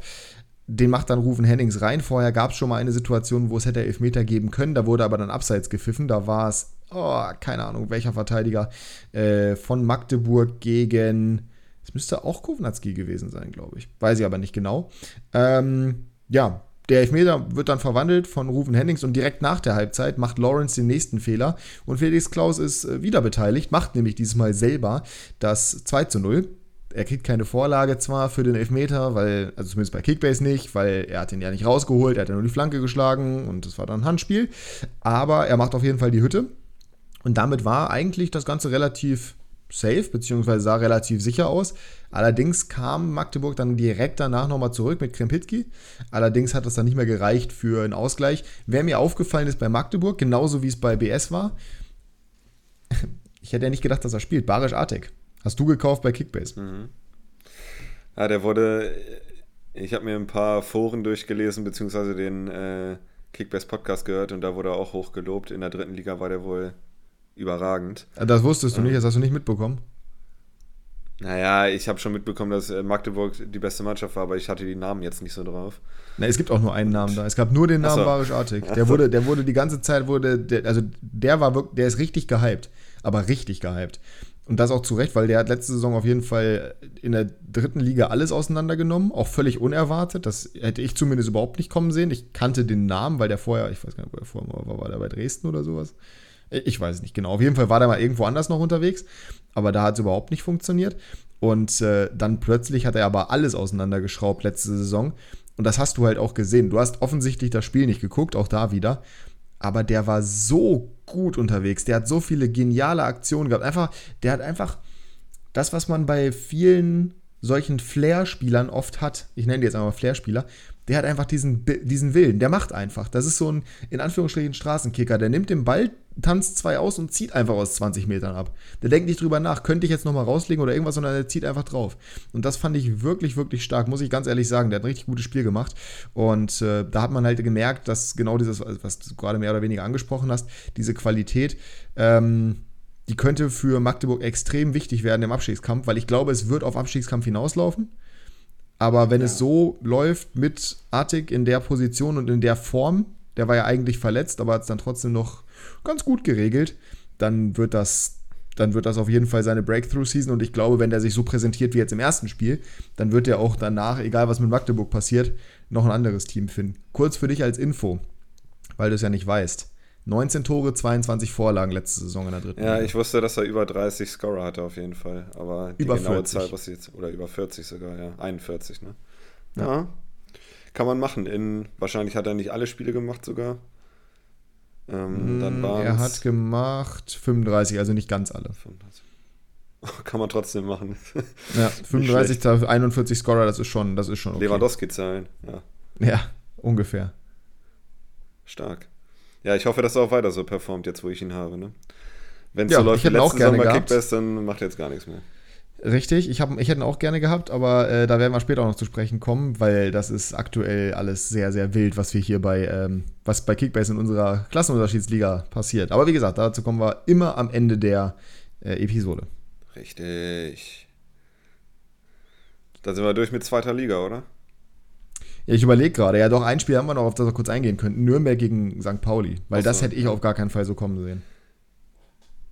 Den macht dann Rufen Hennings rein. Vorher gab es schon mal eine Situation, wo es hätte Elfmeter geben können. Da wurde aber dann abseits gepfiffen. Da war es, oh, keine Ahnung, welcher Verteidiger äh, von Magdeburg gegen es müsste auch Kovnatski gewesen sein, glaube ich. Weiß ich aber nicht genau. Ähm, ja, der Elfmeter wird dann verwandelt von Rufen Hennings und direkt nach der Halbzeit macht Lawrence den nächsten Fehler und Felix Klaus ist äh, wieder beteiligt, macht nämlich diesmal selber das 2 zu 0. er kriegt keine Vorlage zwar für den Elfmeter, weil, also zumindest bei Kickbase nicht, weil er hat ihn ja nicht rausgeholt, er hat ja nur die Flanke geschlagen und das war dann ein Handspiel. Aber er macht auf jeden Fall die Hütte. Und damit war eigentlich das Ganze relativ safe, beziehungsweise sah relativ sicher aus. Allerdings kam Magdeburg dann direkt danach nochmal zurück mit Krempitski. Allerdings hat das dann nicht mehr gereicht für einen Ausgleich. Wer mir aufgefallen ist bei Magdeburg, genauso wie es bei BS war, ich hätte ja nicht gedacht, dass er spielt. Barisch Artek. Hast du gekauft bei Kickbase? Mhm. Ja, der wurde. Ich habe mir ein paar Foren durchgelesen, beziehungsweise den äh, Kickbase Podcast gehört und da wurde er auch hochgelobt. In der dritten Liga war der wohl überragend. Das wusstest du nicht, das hast du nicht mitbekommen. Naja, ich habe schon mitbekommen, dass äh, Magdeburg die beste Mannschaft war, aber ich hatte die Namen jetzt nicht so drauf. Na, es gibt auch nur einen Namen da. Es gab nur den Namen so. Barisch Artig. Der wurde, der wurde die ganze Zeit, wurde, der, also der war wirklich, der ist richtig gehypt. Aber richtig gehypt. Und das auch zu Recht, weil der hat letzte Saison auf jeden Fall in der dritten Liga alles auseinandergenommen, auch völlig unerwartet. Das hätte ich zumindest überhaupt nicht kommen sehen. Ich kannte den Namen, weil der vorher, ich weiß gar nicht, wo er vorher war, war der bei Dresden oder sowas? Ich weiß nicht genau. Auf jeden Fall war der mal irgendwo anders noch unterwegs, aber da hat es überhaupt nicht funktioniert. Und äh, dann plötzlich hat er aber alles auseinandergeschraubt letzte Saison. Und das hast du halt auch gesehen. Du hast offensichtlich das Spiel nicht geguckt, auch da wieder. Aber der war so gut unterwegs. Der hat so viele geniale Aktionen gehabt. Einfach, der hat einfach das, was man bei vielen solchen Flair-Spielern oft hat. Ich nenne die jetzt einmal Flair-Spieler der hat einfach diesen, diesen Willen. Der macht einfach. Das ist so ein, in Anführungsstrichen, Straßenkicker. Der nimmt den Ball, tanzt zwei aus und zieht einfach aus 20 Metern ab. Der denkt nicht drüber nach, könnte ich jetzt nochmal rauslegen oder irgendwas, sondern der zieht einfach drauf. Und das fand ich wirklich, wirklich stark, muss ich ganz ehrlich sagen. Der hat ein richtig gutes Spiel gemacht. Und äh, da hat man halt gemerkt, dass genau dieses, was du gerade mehr oder weniger angesprochen hast, diese Qualität, ähm, die könnte für Magdeburg extrem wichtig werden im Abstiegskampf, weil ich glaube, es wird auf Abstiegskampf hinauslaufen. Aber wenn ja. es so läuft mit Artig in der Position und in der Form, der war ja eigentlich verletzt, aber hat es dann trotzdem noch ganz gut geregelt, dann wird das dann wird das auf jeden Fall seine Breakthrough-Season und ich glaube, wenn der sich so präsentiert wie jetzt im ersten Spiel, dann wird er auch danach, egal was mit Magdeburg passiert, noch ein anderes Team finden. Kurz für dich als Info, weil du es ja nicht weißt. 19 Tore, 22 Vorlagen letzte Saison in der dritten. Ja, ich wusste, dass er über 30 Scorer hatte auf jeden Fall. Aber die über genaue 40. Zahl, was jetzt, oder über 40 sogar, ja. 41, ne? Ja. ja. Kann man machen. In, wahrscheinlich hat er nicht alle Spiele gemacht sogar. Ähm, dann mm, er hat gemacht 35, also nicht ganz alle. 35. Kann man trotzdem machen. ja, 35 41 Scorer, das ist schon, das ist schon okay. Lewandowski-Zahlen, ja. Ja, ungefähr. Stark. Ja, ich hoffe, dass er auch weiter so performt, jetzt wo ich ihn habe. Ne? Wenn es ja, so läuft wie letzte Saison bei Kickbase, dann macht er jetzt gar nichts mehr. Richtig, ich, hab, ich hätte ihn auch gerne gehabt, aber äh, da werden wir später auch noch zu sprechen kommen, weil das ist aktuell alles sehr, sehr wild, was wir hier bei, ähm, was bei Kickbase in unserer Klassenunterschiedsliga passiert. Aber wie gesagt, dazu kommen wir immer am Ende der äh, Episode. Richtig. Da sind wir durch mit zweiter Liga, oder? Ja, ich überlege gerade. Ja, doch, ein Spiel haben wir noch, auf das wir kurz eingehen könnten. Nürnberg gegen St. Pauli. Weil so, das hätte ich auf gar keinen Fall so kommen sehen.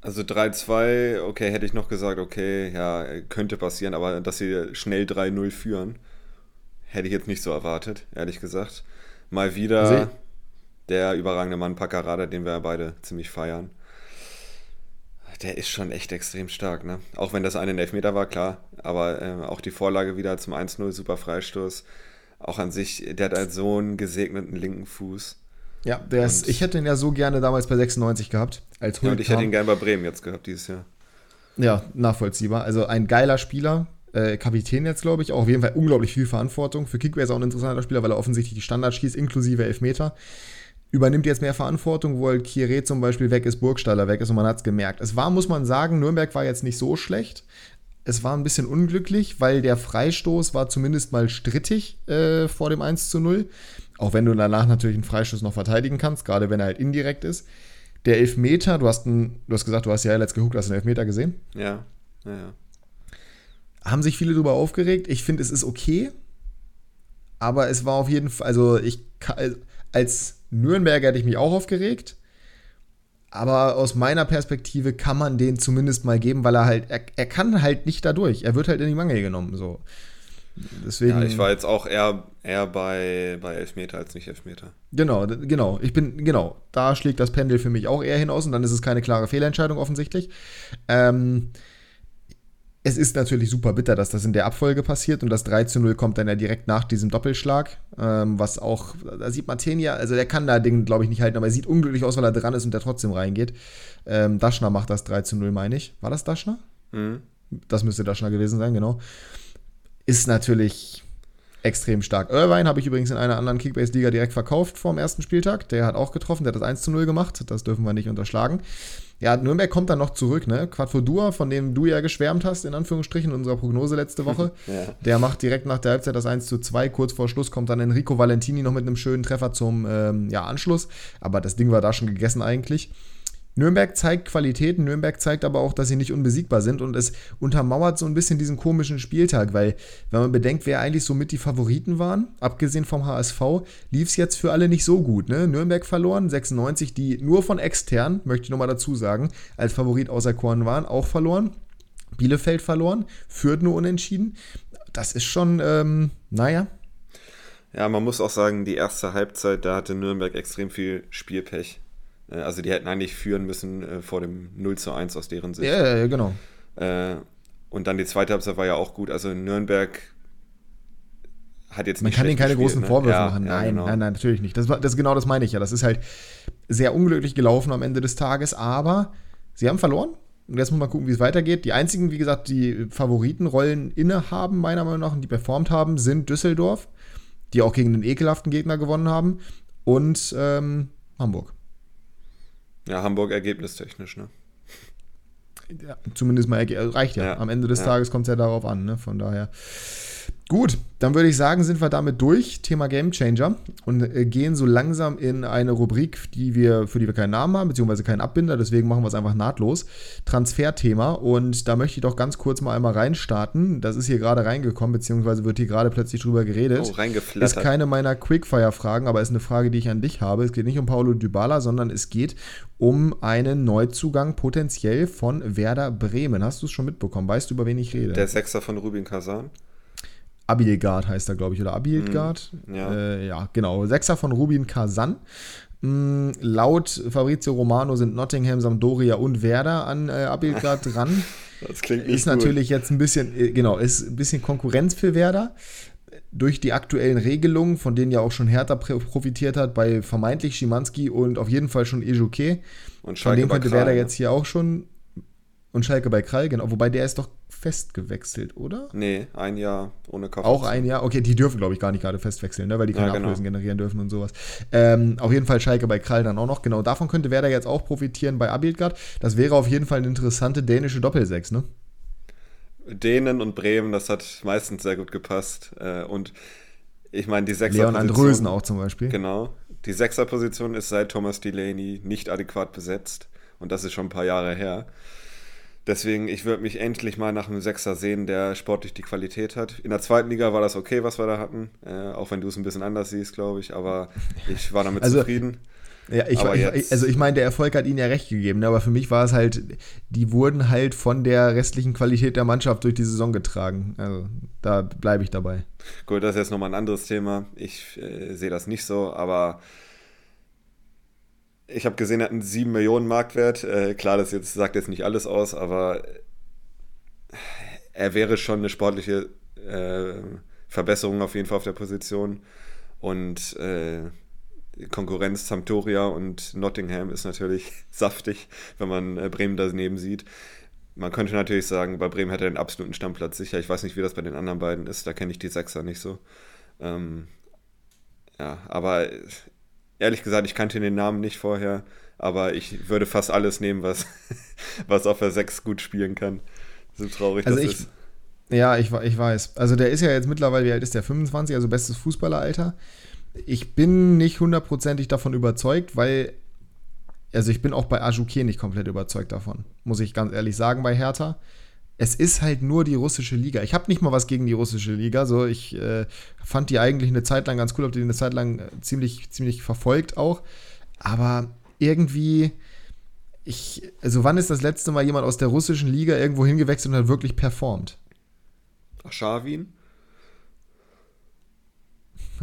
Also 3-2, okay, hätte ich noch gesagt, okay, ja, könnte passieren, aber dass sie schnell 3-0 führen, hätte ich jetzt nicht so erwartet, ehrlich gesagt. Mal wieder Sie? der überragende Mann Paccarada, den wir beide ziemlich feiern. Der ist schon echt extrem stark, ne? Auch wenn das eine Elfmeter war, klar. Aber äh, auch die Vorlage wieder zum 1-0, super Freistoß auch an sich, der hat halt so einen gesegneten linken Fuß. Ja, der ist, ich hätte ihn ja so gerne damals bei 96 gehabt. Als ja, und ich hätte ihn gerne bei Bremen jetzt gehabt dieses Jahr. Ja, nachvollziehbar. Also ein geiler Spieler. Äh, Kapitän jetzt, glaube ich. Auch auf jeden Fall unglaublich viel Verantwortung. Für Kickbase auch ein interessanter Spieler, weil er offensichtlich die Standards schießt, inklusive Elfmeter. Übernimmt jetzt mehr Verantwortung, wo halt Kieré zum Beispiel weg ist, Burgstaller weg ist und man hat es gemerkt. Es war, muss man sagen, Nürnberg war jetzt nicht so schlecht es war ein bisschen unglücklich, weil der Freistoß war zumindest mal strittig äh, vor dem 1 zu 0. Auch wenn du danach natürlich einen Freistoß noch verteidigen kannst, gerade wenn er halt indirekt ist. Der Elfmeter, du hast, einen, du hast gesagt, du hast ja letzt geguckt, hast einen Elfmeter gesehen? Ja, ja, ja. Haben sich viele darüber aufgeregt. Ich finde, es ist okay. Aber es war auf jeden Fall, also ich als Nürnberger hätte ich mich auch aufgeregt. Aber aus meiner Perspektive kann man den zumindest mal geben, weil er halt, er, er kann halt nicht dadurch. Er wird halt in die Mangel genommen. So. Deswegen, ja, ich war jetzt auch eher, eher bei, bei Elfmeter als nicht Elfmeter. Genau, genau. Ich bin, genau, da schlägt das Pendel für mich auch eher hinaus und dann ist es keine klare Fehlentscheidung offensichtlich. Ähm, es ist natürlich super bitter, dass das in der Abfolge passiert und das 3 zu 0 kommt dann ja direkt nach diesem Doppelschlag, ähm, was auch, da sieht Martenia, also der kann da Ding, glaube ich, nicht halten, aber er sieht unglücklich aus, weil er dran ist und der trotzdem reingeht. Ähm, Daschner macht das 3 zu 0, meine ich. War das Daschner? Mhm. Das müsste Daschner gewesen sein, genau. Ist natürlich extrem stark. Irvine habe ich übrigens in einer anderen Kickbase-Liga direkt verkauft vor dem ersten Spieltag. Der hat auch getroffen, der hat das 1 zu 0 gemacht. Das dürfen wir nicht unterschlagen. Ja, Nürnberg kommt dann noch zurück, ne? Quadfodua, von dem du ja geschwärmt hast, in Anführungsstrichen, in unserer Prognose letzte Woche. ja. Der macht direkt nach der Halbzeit das 1 zu 2. Kurz vor Schluss kommt dann Enrico Valentini noch mit einem schönen Treffer zum ähm, ja, Anschluss. Aber das Ding war da schon gegessen eigentlich. Nürnberg zeigt Qualitäten, Nürnberg zeigt aber auch, dass sie nicht unbesiegbar sind und es untermauert so ein bisschen diesen komischen Spieltag, weil wenn man bedenkt, wer eigentlich so mit die Favoriten waren, abgesehen vom HSV, lief es jetzt für alle nicht so gut. Ne? Nürnberg verloren, 96, die nur von extern, möchte ich nochmal dazu sagen, als Favorit außer Korn waren, auch verloren. Bielefeld verloren, Fürth nur unentschieden. Das ist schon, ähm, naja. Ja, man muss auch sagen, die erste Halbzeit, da hatte Nürnberg extrem viel Spielpech. Äh, also die hätten eigentlich führen müssen äh, vor dem 0 zu 1 aus deren Sicht. Ja, ja, genau. Äh, und dann die zweite Halbzeit war ja auch gut. Also Nürnberg hat jetzt nicht Man kann ihnen keine gespielt, großen ne? Vorwürfe ja, machen. Nein, ja, genau. nein, nein, natürlich nicht. Das, das genau das meine ich ja. Das ist halt sehr unglücklich gelaufen am Ende des Tages, aber sie haben verloren. Und jetzt muss man gucken, wie es weitergeht. Die einzigen, wie gesagt, die Favoritenrollen innehaben, meiner Meinung nach, und die performt haben, sind Düsseldorf, die auch gegen den ekelhaften Gegner gewonnen haben, und ähm, Hamburg. Ja, Hamburg ergebnistechnisch, ne? Ja, zumindest mal reicht ja. ja. Am Ende des ja. Tages kommt es ja darauf an, ne? Von daher. Gut, dann würde ich sagen, sind wir damit durch, Thema Game Changer, und äh, gehen so langsam in eine Rubrik, die wir, für die wir keinen Namen haben, beziehungsweise keinen Abbinder, deswegen machen wir es einfach nahtlos. Transferthema. Und da möchte ich doch ganz kurz mal einmal reinstarten. Das ist hier gerade reingekommen, beziehungsweise wird hier gerade plötzlich drüber geredet. Oh, reingeflattert. Ist keine meiner Quickfire-Fragen, aber ist eine Frage, die ich an dich habe. Es geht nicht um Paulo Dybala, sondern es geht um einen Neuzugang potenziell von Werder Bremen. Hast du es schon mitbekommen? Weißt du, über wen ich rede? Der Sechser von Rubin Kazan. Abilgard heißt er, glaube ich, oder Abilgard. Mm, ja. Äh, ja, genau. Sechser von Rubin Kazan. Mm, laut Fabrizio Romano sind Nottingham, Sampdoria und Werder an äh, Abilgard dran. Das klingt nicht Ist gut. natürlich jetzt ein bisschen, äh, genau, ist ein bisschen Konkurrenz für Werder. Durch die aktuellen Regelungen, von denen ja auch schon Hertha profitiert hat, bei vermeintlich Schimanski und auf jeden Fall schon Ejuke. Und Schalke von denen könnte Werder jetzt hier auch schon und Schalke bei Krall, genau. Wobei der ist doch fest gewechselt, oder? Nee, ein Jahr ohne Kauf. Auch ein Jahr? Okay, die dürfen, glaube ich, gar nicht gerade festwechseln, ne? weil die keine ja, genau. Ablösen generieren dürfen und sowas. Ähm, auf jeden Fall Schalke bei Krall dann auch noch. Genau, davon könnte Werder jetzt auch profitieren bei Abildgard. Das wäre auf jeden Fall eine interessante dänische Doppelsechs, ne? Dänen und Bremen, das hat meistens sehr gut gepasst. Äh, und ich meine, die Sechser Leon Andrösen auch zum Beispiel. Genau. Die Sechserposition ist seit Thomas Delaney nicht adäquat besetzt. Und das ist schon ein paar Jahre her. Deswegen, ich würde mich endlich mal nach einem Sechser sehen, der sportlich die Qualität hat. In der zweiten Liga war das okay, was wir da hatten. Äh, auch wenn du es ein bisschen anders siehst, glaube ich. Aber ich war damit also, zufrieden. Ja, ich, ich, also ich meine, der Erfolg hat ihnen ja recht gegeben, ne? aber für mich war es halt, die wurden halt von der restlichen Qualität der Mannschaft durch die Saison getragen. Also da bleibe ich dabei. Gut, das ist jetzt nochmal ein anderes Thema. Ich äh, sehe das nicht so, aber ich habe gesehen, er hat einen 7 Millionen Marktwert. Äh, klar, das jetzt, sagt jetzt nicht alles aus, aber er wäre schon eine sportliche äh, Verbesserung auf jeden Fall auf der Position. Und äh, Konkurrenz Sampdoria und Nottingham ist natürlich saftig, wenn man äh, Bremen daneben sieht. Man könnte natürlich sagen, bei Bremen hätte er den absoluten Stammplatz sicher. Ich weiß nicht, wie das bei den anderen beiden ist. Da kenne ich die Sechser nicht so. Ähm, ja, aber ehrlich gesagt, ich kannte den Namen nicht vorher, aber ich würde fast alles nehmen, was, was auf der 6 gut spielen kann. So traurig also das ich, ist. Ja, ich, ich weiß. Also der ist ja jetzt mittlerweile, wie alt ist der? 25, also bestes Fußballeralter. Ich bin nicht hundertprozentig davon überzeugt, weil, also ich bin auch bei Ajuke nicht komplett überzeugt davon, muss ich ganz ehrlich sagen, bei Hertha es ist halt nur die russische Liga. Ich habe nicht mal was gegen die russische Liga. So, ich äh, fand die eigentlich eine Zeit lang ganz cool, habe die eine Zeit lang äh, ziemlich, ziemlich verfolgt auch. Aber irgendwie, ich, also wann ist das letzte Mal jemand aus der russischen Liga irgendwo hingewechselt und hat wirklich performt? Schawin?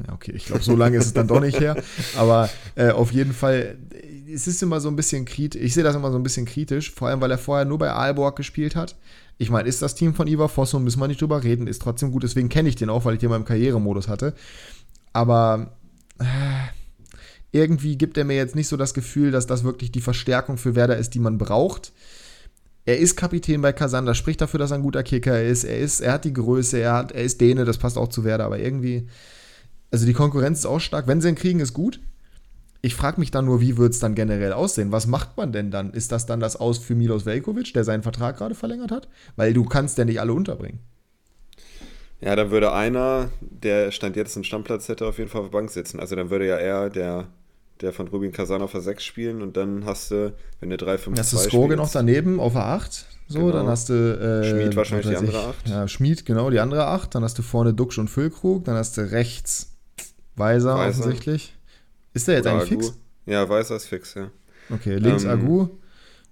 Ja, okay, ich glaube, so lange ist es dann doch nicht her. Aber äh, auf jeden Fall, es ist immer so ein bisschen kritisch. Ich sehe das immer so ein bisschen kritisch, vor allem, weil er vorher nur bei Aalborg gespielt hat. Ich meine, ist das Team von Ivar Fossum, müssen wir nicht drüber reden, ist trotzdem gut, deswegen kenne ich den auch, weil ich den mal im Karrieremodus hatte. Aber äh, irgendwie gibt er mir jetzt nicht so das Gefühl, dass das wirklich die Verstärkung für Werder ist, die man braucht. Er ist Kapitän bei Kasan, das spricht dafür, dass er ein guter Kicker ist. Er, ist, er hat die Größe, er, hat, er ist Däne, das passt auch zu Werder, aber irgendwie, also die Konkurrenz ist auch stark. Wenn sie ihn kriegen, ist gut. Ich frage mich dann nur, wie wird es dann generell aussehen? Was macht man denn dann? Ist das dann das Aus für Milos Velkovic, der seinen Vertrag gerade verlängert hat? Weil du kannst ja nicht alle unterbringen. Ja, dann würde einer, der Stand jetzt einen Stammplatz hätte, auf jeden Fall auf der Bank sitzen. Also dann würde ja er der, der von Rubin Kazan auf der 6 spielen und dann hast du, wenn du 3, 5, Hast du Skoge noch daneben auf der 8? So, Genau. dann hast du äh, Schmied wahrscheinlich die andere ich. Acht. Ja, Schmied, genau, die andere 8. Dann hast du vorne Duxch und Füllkrug. Dann hast du rechts Weiser, Weiser. offensichtlich. Ist der jetzt Oder eigentlich Agu. fix? Ja, Weißer ist fix, ja. Okay, links Ähm, Agu.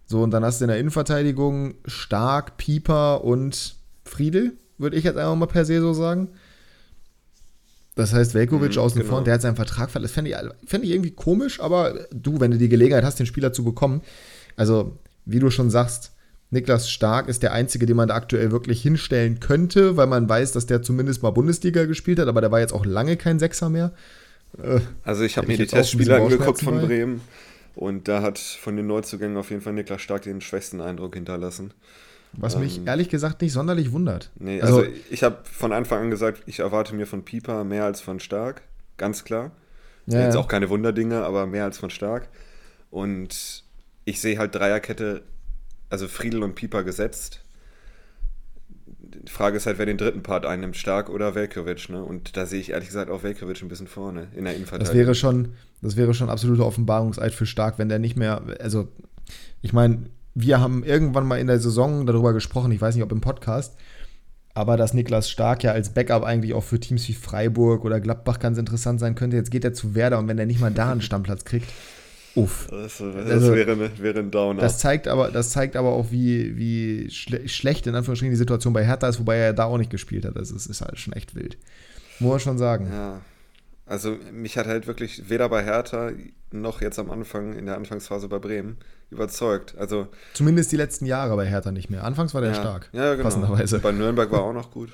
So, und dann hast du in der Innenverteidigung Stark, Pieper und Friedel, würde ich jetzt einfach mal per se so sagen. Das heißt, Velkovic Mhm, außen genau. vor, der hat seinen Vertrag verletzt. Fände ich, fänd ich irgendwie komisch, aber du, wenn du die Gelegenheit hast, den Spieler zu bekommen, also wie du schon sagst, Niklas Stark ist der Einzige, den man da aktuell wirklich hinstellen könnte, weil man weiß, dass der zumindest mal Bundesliga gespielt hat, aber der war jetzt auch lange kein Sechser mehr. Äh, Also ich habe mir die Testspiele angeguckt von bei. Bremen und da hat von den Neuzugängen auf jeden Fall Niklas Stark den schwächsten Eindruck hinterlassen. was mich Ähm, ehrlich gesagt nicht sonderlich wundert. Nee, Also- also, ich habe von Anfang an gesagt, ich erwarte mir von Pieper mehr als von Stark, ganz klar. Ja, Jetzt ja. auch keine Wunderdinge, aber mehr als von Stark. Und ich sehe halt Dreierkette, also Friedel und Pieper gesetzt. Die Frage ist halt, wer den dritten Part einnimmt, Stark oder Velkovic, ne? Und da sehe ich ehrlich gesagt auch Velkovic ein bisschen vorne in der Das Innenverteidigung. wäre schon, das wäre schon absoluter Offenbarungseid für Stark, wenn der nicht mehr, also ich meine, wir haben irgendwann mal in der Saison darüber gesprochen, ich weiß nicht, ob im Podcast, aber dass Niklas Stark ja als Backup eigentlich auch für Teams wie Freiburg oder Gladbach ganz interessant sein könnte. Jetzt geht er zu Werder und wenn er nicht mal da einen Stammplatz kriegt, uff. Das, das Also- wäre, wäre ein Downer. Das zeigt aber, das zeigt aber auch, wie, wie schle schlecht in Anführungsstrichen die Situation bei Hertha ist, wobei er da auch nicht gespielt hat. Das ist, ist halt schon echt wild. Muss man schon sagen. Ja, also mich hat halt wirklich weder bei Hertha noch jetzt am Anfang, in der Anfangsphase bei Bremen, überzeugt. Also, Zumindest die letzten Jahre bei Hertha nicht mehr. Anfangs war der ja, stark. Ja, genau. Passenderweise. Bei Nürnberg war er auch noch gut.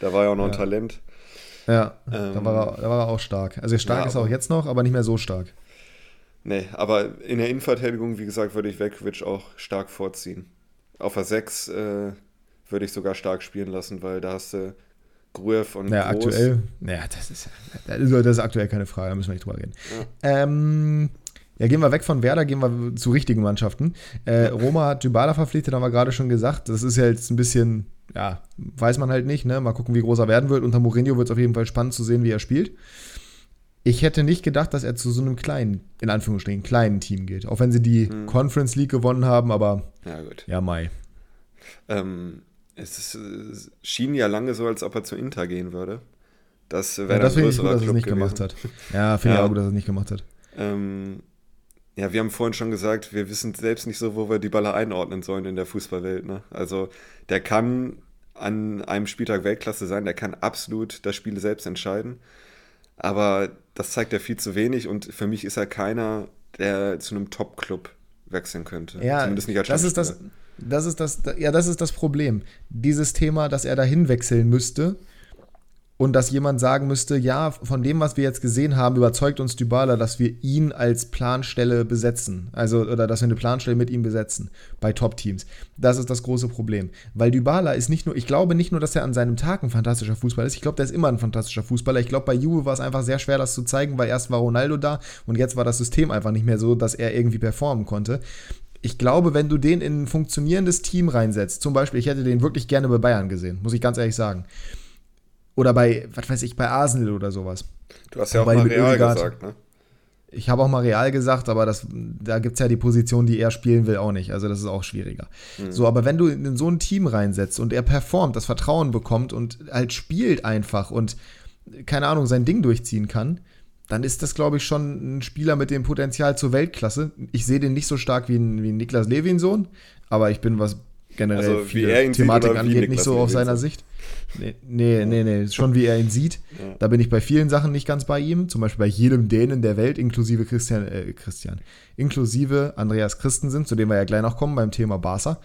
Da war ja auch noch ein Ja. Talent. Ja, Ähm, da, war er, da war er auch stark. Also stark ja, ist er auch jetzt noch, aber nicht mehr so stark. Nee, aber in der Innenverteidigung, wie gesagt, würde ich Velkovic auch stark vorziehen. Auf der 6 äh, würde ich sogar stark spielen lassen, weil da hast du Gruev und Naja, Groß. aktuell, naja, das ist, das ist, das ist aktuell keine Frage, da müssen wir nicht drüber reden. Ähm, ja, gehen wir weg von Werder, gehen wir zu richtigen Mannschaften. Äh, Roma hat Dybala verpflichtet, haben wir gerade schon gesagt. Das ist ja jetzt ein bisschen, ja, weiß man halt nicht, ne? Mal gucken, wie groß er werden wird. Unter Mourinho wird es auf jeden Fall spannend zu sehen, wie er spielt. Ich hätte nicht gedacht, dass er zu so einem kleinen, in Anführungsstrichen, kleinen Team geht. Auch wenn sie die Hm. Conference League gewonnen haben, aber Ja, gut. ja, Mai. Ähm, es, ist, es schien ja lange so, als ob er zu Inter gehen würde. Das wäre Ja, das ein ich gut, größerer dass er es Club nicht gewesen. gemacht hat. Ja, finde ich Ja. auch gut, dass er es nicht gemacht hat. Ähm, ja, wir haben vorhin schon gesagt, wir wissen selbst nicht so, wo wir die Baller einordnen sollen in der Fußballwelt. Ne? Also der kann an einem Spieltag Weltklasse sein, der kann absolut das Spiel selbst entscheiden. Aber das zeigt er viel zu wenig und für mich ist er keiner, der zu einem Top-Club wechseln könnte. Ja, Zumindest nicht als das ist das, das ist das, ja, das ist das Problem. Dieses Thema, dass er dahin wechseln müsste und dass jemand sagen müsste, ja, von dem, was wir jetzt gesehen haben, überzeugt uns Dybala, dass wir ihn als Planstelle besetzen. Also, oder dass wir eine Planstelle mit ihm besetzen bei Top-Teams. Das ist das große Problem. Weil Dybala ist nicht nur, ich glaube nicht nur, dass er an seinem Tag ein fantastischer Fußballer ist, ich glaube, der ist immer ein fantastischer Fußballer. Ich glaube, bei Juve war es einfach sehr schwer, das zu zeigen, weil erst war Ronaldo da und jetzt war das System einfach nicht mehr so, dass er irgendwie performen konnte ich glaube, wenn du den in ein funktionierendes Team reinsetzt, zum Beispiel, ich hätte den wirklich gerne bei Bayern gesehen, muss ich ganz ehrlich sagen. Oder bei, was weiß ich, bei Arsenal oder sowas. Du hast ja auch mal Real Oedegaard- gesagt, ne? Ich habe auch mal Real gesagt, aber das, da gibt es ja die Position, die er spielen will, auch nicht. Also das ist auch schwieriger. So, aber wenn du in so ein Team reinsetzt und er performt, das Vertrauen bekommt und halt spielt einfach und, keine Ahnung, sein Ding durchziehen kann, dann ist das, glaube ich, schon ein Spieler mit dem Potenzial zur Weltklasse. Ich sehe den nicht so stark wie ein, wie ein Niklas Levinsohn, aber ich bin, was generell Also, viele wie angeht, nicht so auf seiner Sicht. Nee, nee, nee, nee, schon wie er ihn sieht. Ja. Da bin ich bei vielen Sachen nicht ganz bei ihm. Zum Beispiel bei jedem Dänen der Welt, inklusive Christian, äh, Christian, inklusive Andreas Christensen, zu dem wir ja gleich noch kommen beim Thema Barca.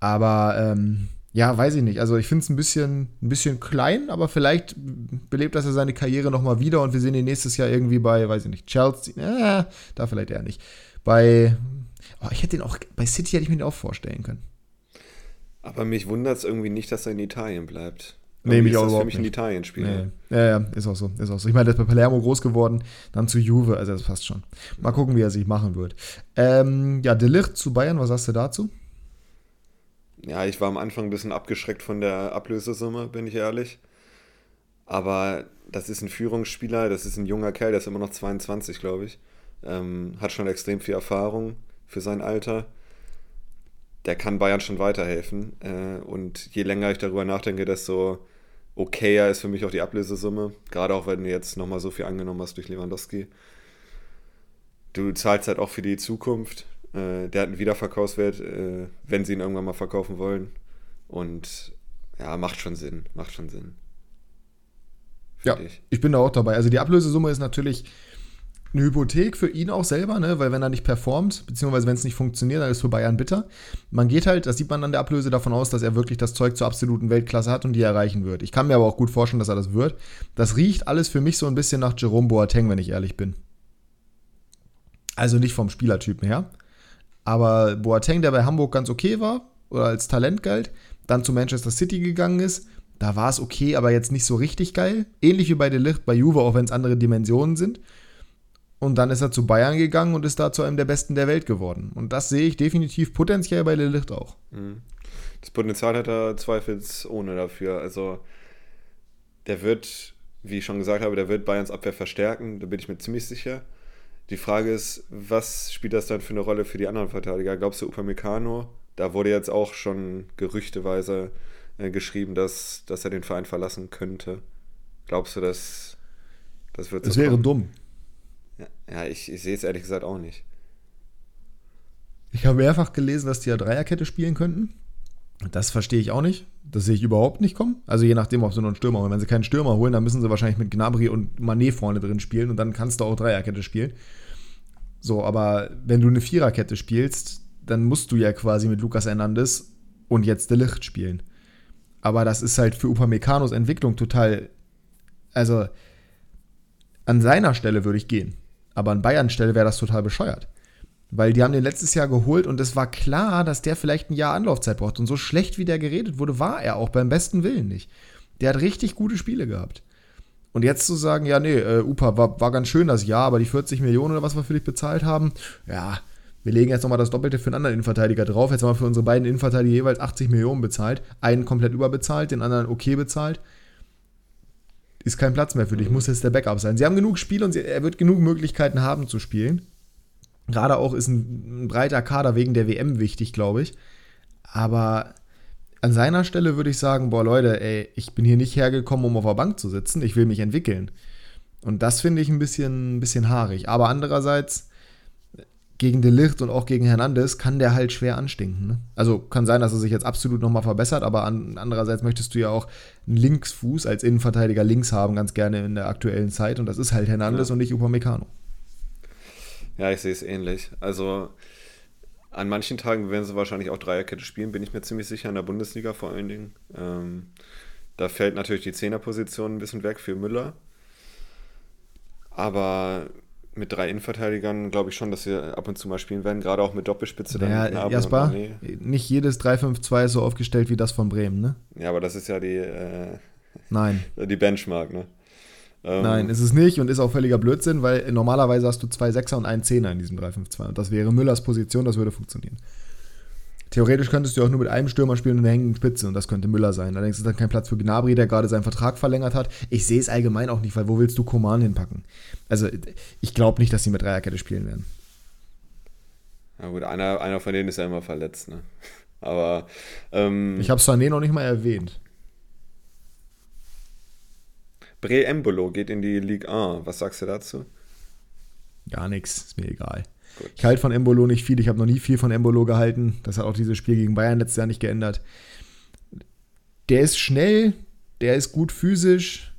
Aber ähm, ja, weiß ich nicht. Also ich finde es ein bisschen, ein bisschen klein, aber vielleicht belebt das ja seine Karriere nochmal wieder und wir sehen ihn nächstes Jahr irgendwie bei, weiß ich nicht, Chelsea. Äh, da vielleicht eher nicht. Bei, oh, ich hätte ihn auch, bei City hätte ich mir den auch vorstellen können. Aber mich wundert es irgendwie nicht, dass er in Italien bleibt. Nee, mich ist auch das für mich ein nicht. Italien-Spieler. Nee. Ja, ja, ist auch so, ist auch so. Ich meine, der ist bei Palermo groß geworden, dann zu Juve, also das passt schon. Mal gucken, wie er sich machen wird. Ähm, ja, Delicht zu Bayern, was sagst du dazu? Ja, ich war am Anfang ein bisschen abgeschreckt von der Ablösesumme, bin ich ehrlich. Aber das ist ein Führungsspieler, das ist ein junger Kerl, der ist immer noch 22, glaube ich. Ähm, hat schon extrem viel Erfahrung für sein Alter. Der kann Bayern schon weiterhelfen. Äh, und je länger ich darüber nachdenke, desto okayer ist für mich auch die Ablösesumme. Gerade auch, wenn du jetzt nochmal so viel angenommen hast durch Lewandowski. Du zahlst halt auch für die Zukunft. Äh, der hat einen Wiederverkaufswert, äh, wenn sie ihn irgendwann mal verkaufen wollen. Und ja, macht schon Sinn. Macht schon Sinn. Ja, ich. ich bin da auch dabei. Also die Ablösesumme ist natürlich eine Hypothek für ihn auch selber, ne? weil wenn er nicht performt, beziehungsweise wenn es nicht funktioniert, dann ist es für Bayern bitter. Man geht halt, das sieht man an der Ablöse davon aus, dass er wirklich das Zeug zur absoluten Weltklasse hat und die erreichen wird. Ich kann mir aber auch gut vorstellen, dass er das wird. Das riecht alles für mich so ein bisschen nach Jerome Boateng, wenn ich ehrlich bin. Also nicht vom Spielertypen her. Aber Boateng, der bei Hamburg ganz okay war oder als Talent galt, dann zu Manchester City gegangen ist, da war es okay, aber jetzt nicht so richtig geil. Ähnlich wie bei Delicht bei Juve, auch wenn es andere Dimensionen sind. Und dann ist er zu Bayern gegangen und ist da zu einem der Besten der Welt geworden. Und das sehe ich definitiv potenziell bei Delicht auch. Mhm. Das Potenzial hat er zweifelsohne dafür. Also, der wird, wie ich schon gesagt habe, der wird Bayerns Abwehr verstärken, da bin ich mir ziemlich sicher. Die Frage ist, was spielt das dann für eine Rolle für die anderen Verteidiger? Glaubst du Upamecano? Da wurde jetzt auch schon gerüchteweise äh, geschrieben, dass, dass er den Verein verlassen könnte. Glaubst du, dass das wird so Es wäre kommen? dumm. Ja, ich, ich sehe es ehrlich gesagt auch nicht. Ich habe mehrfach gelesen, dass die ja Dreierkette spielen könnten. Das verstehe ich auch nicht. Das sehe ich überhaupt nicht kommen. Also je nachdem, ob sie noch einen Stürmer holen. Wenn sie keinen Stürmer holen, dann müssen sie wahrscheinlich mit Gnabry und Manet vorne drin spielen und dann kannst du auch Dreierkette spielen. So, aber wenn du eine Viererkette spielst, dann musst du ja quasi mit Lukas Hernandez und jetzt De Licht spielen. Aber das ist halt für Upameccanos Entwicklung total. Also an seiner Stelle würde ich gehen. Aber an Bayern Stelle wäre das total bescheuert. Weil die haben den letztes Jahr geholt und es war klar, dass der vielleicht ein Jahr Anlaufzeit braucht. Und so schlecht wie der geredet wurde, war er auch beim besten Willen nicht. Der hat richtig gute Spiele gehabt. Und jetzt zu sagen, ja, nee, äh, Upa war, war ganz schön das Jahr, aber die 40 Millionen oder was wir für dich bezahlt haben, ja, wir legen jetzt nochmal das Doppelte für einen anderen Innenverteidiger drauf. Jetzt haben wir für unsere beiden Innenverteidiger jeweils 80 Millionen bezahlt. Einen komplett überbezahlt, den anderen okay bezahlt. Ist kein Platz mehr für dich, muss jetzt der Backup sein. Sie haben genug Spiele und sie, er wird genug Möglichkeiten haben zu spielen. Gerade auch ist ein, ein breiter Kader wegen der WM wichtig, glaube ich. Aber an seiner Stelle würde ich sagen, boah Leute, ey, ich bin hier nicht hergekommen, um auf der Bank zu sitzen, ich will mich entwickeln. Und das finde ich ein bisschen, ein bisschen haarig. Aber andererseits, gegen De Ligt und auch gegen Hernandez kann der halt schwer anstinken. Ne? Also kann sein, dass er sich jetzt absolut nochmal verbessert, aber an, andererseits möchtest du ja auch einen Linksfuß als Innenverteidiger links haben, ganz gerne in der aktuellen Zeit. Und das ist halt Hernandez Ja. und nicht Upamecano. Ja, ich sehe es ähnlich. Also an manchen Tagen werden sie wahrscheinlich auch Dreierkette spielen, bin ich mir ziemlich sicher, in der Bundesliga vor allen Dingen. Ähm, da fällt natürlich die Zehnerposition ein bisschen weg für Müller. Aber mit drei Innenverteidigern glaube ich schon, dass wir ab und zu mal spielen werden, gerade auch mit Doppelspitze. dann mit Ja, Gnabry und Jasper, Mané. nicht jedes 3-5-2 ist so aufgestellt wie das von Bremen, ne? Ja, aber das ist ja die, äh, Nein. die Benchmark, ne? Ähm, Nein, ist es nicht und ist auch völliger Blödsinn, weil normalerweise hast du zwei Sechser und einen Zehner in diesem 3-5-2. Und das wäre Müllers Position, das würde funktionieren. Theoretisch könntest du auch nur mit einem Stürmer spielen und einer hängenden Spitze und das könnte Müller sein. Allerdings ist dann kein Platz für Gnabry, der gerade seinen Vertrag verlängert hat. Ich sehe es allgemein auch nicht, weil wo willst du Koman hinpacken? Also ich glaube nicht, dass sie mit Dreierkette spielen werden. Ja gut, einer, einer von denen ist ja immer verletzt, ne? Aber ähm, Ich habe Sané noch nicht mal erwähnt. Bre Embolo geht in die Ligue 1. Was sagst du dazu? Gar nichts, ist mir egal. Gut. Ich halte von Embolo nicht viel. Ich habe noch nie viel von Embolo gehalten. Das hat auch dieses Spiel gegen Bayern letztes Jahr nicht geändert. Der ist schnell, der ist gut physisch,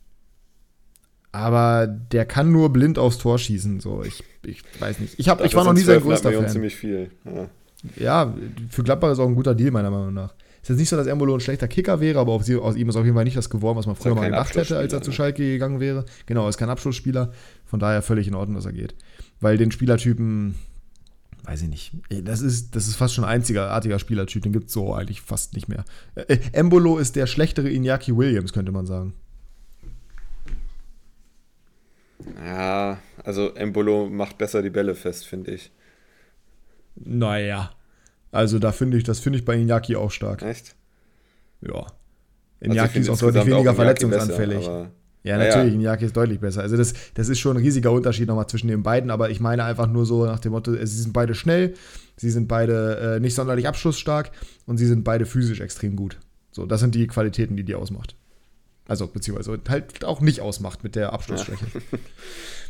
aber der kann nur blind aufs Tor schießen. So, ich, ich weiß nicht. Ich, hab, ich war noch nie sein größter Fan. ziemlich viel. Ja. ja, für Gladbach ist auch ein guter Deal, meiner Meinung nach. Es ist jetzt nicht so, dass Embolo ein schlechter Kicker wäre, aber aus ihm ist auf jeden Fall nicht das geworden, was man früher mal gedacht hätte, als er zu Schalke gegangen wäre. Genau, er ist kein Abschlussspieler. Von daher völlig in Ordnung, dass er geht. Weil den Spielertypen, weiß ich nicht, das ist, das ist fast schon ein einzigartiger Spielertyp, den gibt es so eigentlich fast nicht mehr. Äh, Embolo ist der schlechtere Iñaki Williams, könnte man sagen. Ja, also Embolo macht besser die Bälle fest, finde ich. Naja. Also da finde ich, das finde ich bei Iñaki auch stark. Echt? Ja. Iñaki also ist auch deutlich weniger verletzungsanfällig. Besser, ja, natürlich, ja. Iñaki ist deutlich besser. Also das, das ist schon ein riesiger Unterschied nochmal zwischen den beiden, aber ich meine einfach nur so nach dem Motto, sie sind beide schnell, sie sind beide äh, nicht sonderlich abschlussstark und sie sind beide physisch extrem gut. So, das sind die Qualitäten, die die ausmacht. Also, beziehungsweise halt auch nicht ausmacht mit der Abschlussschwäche.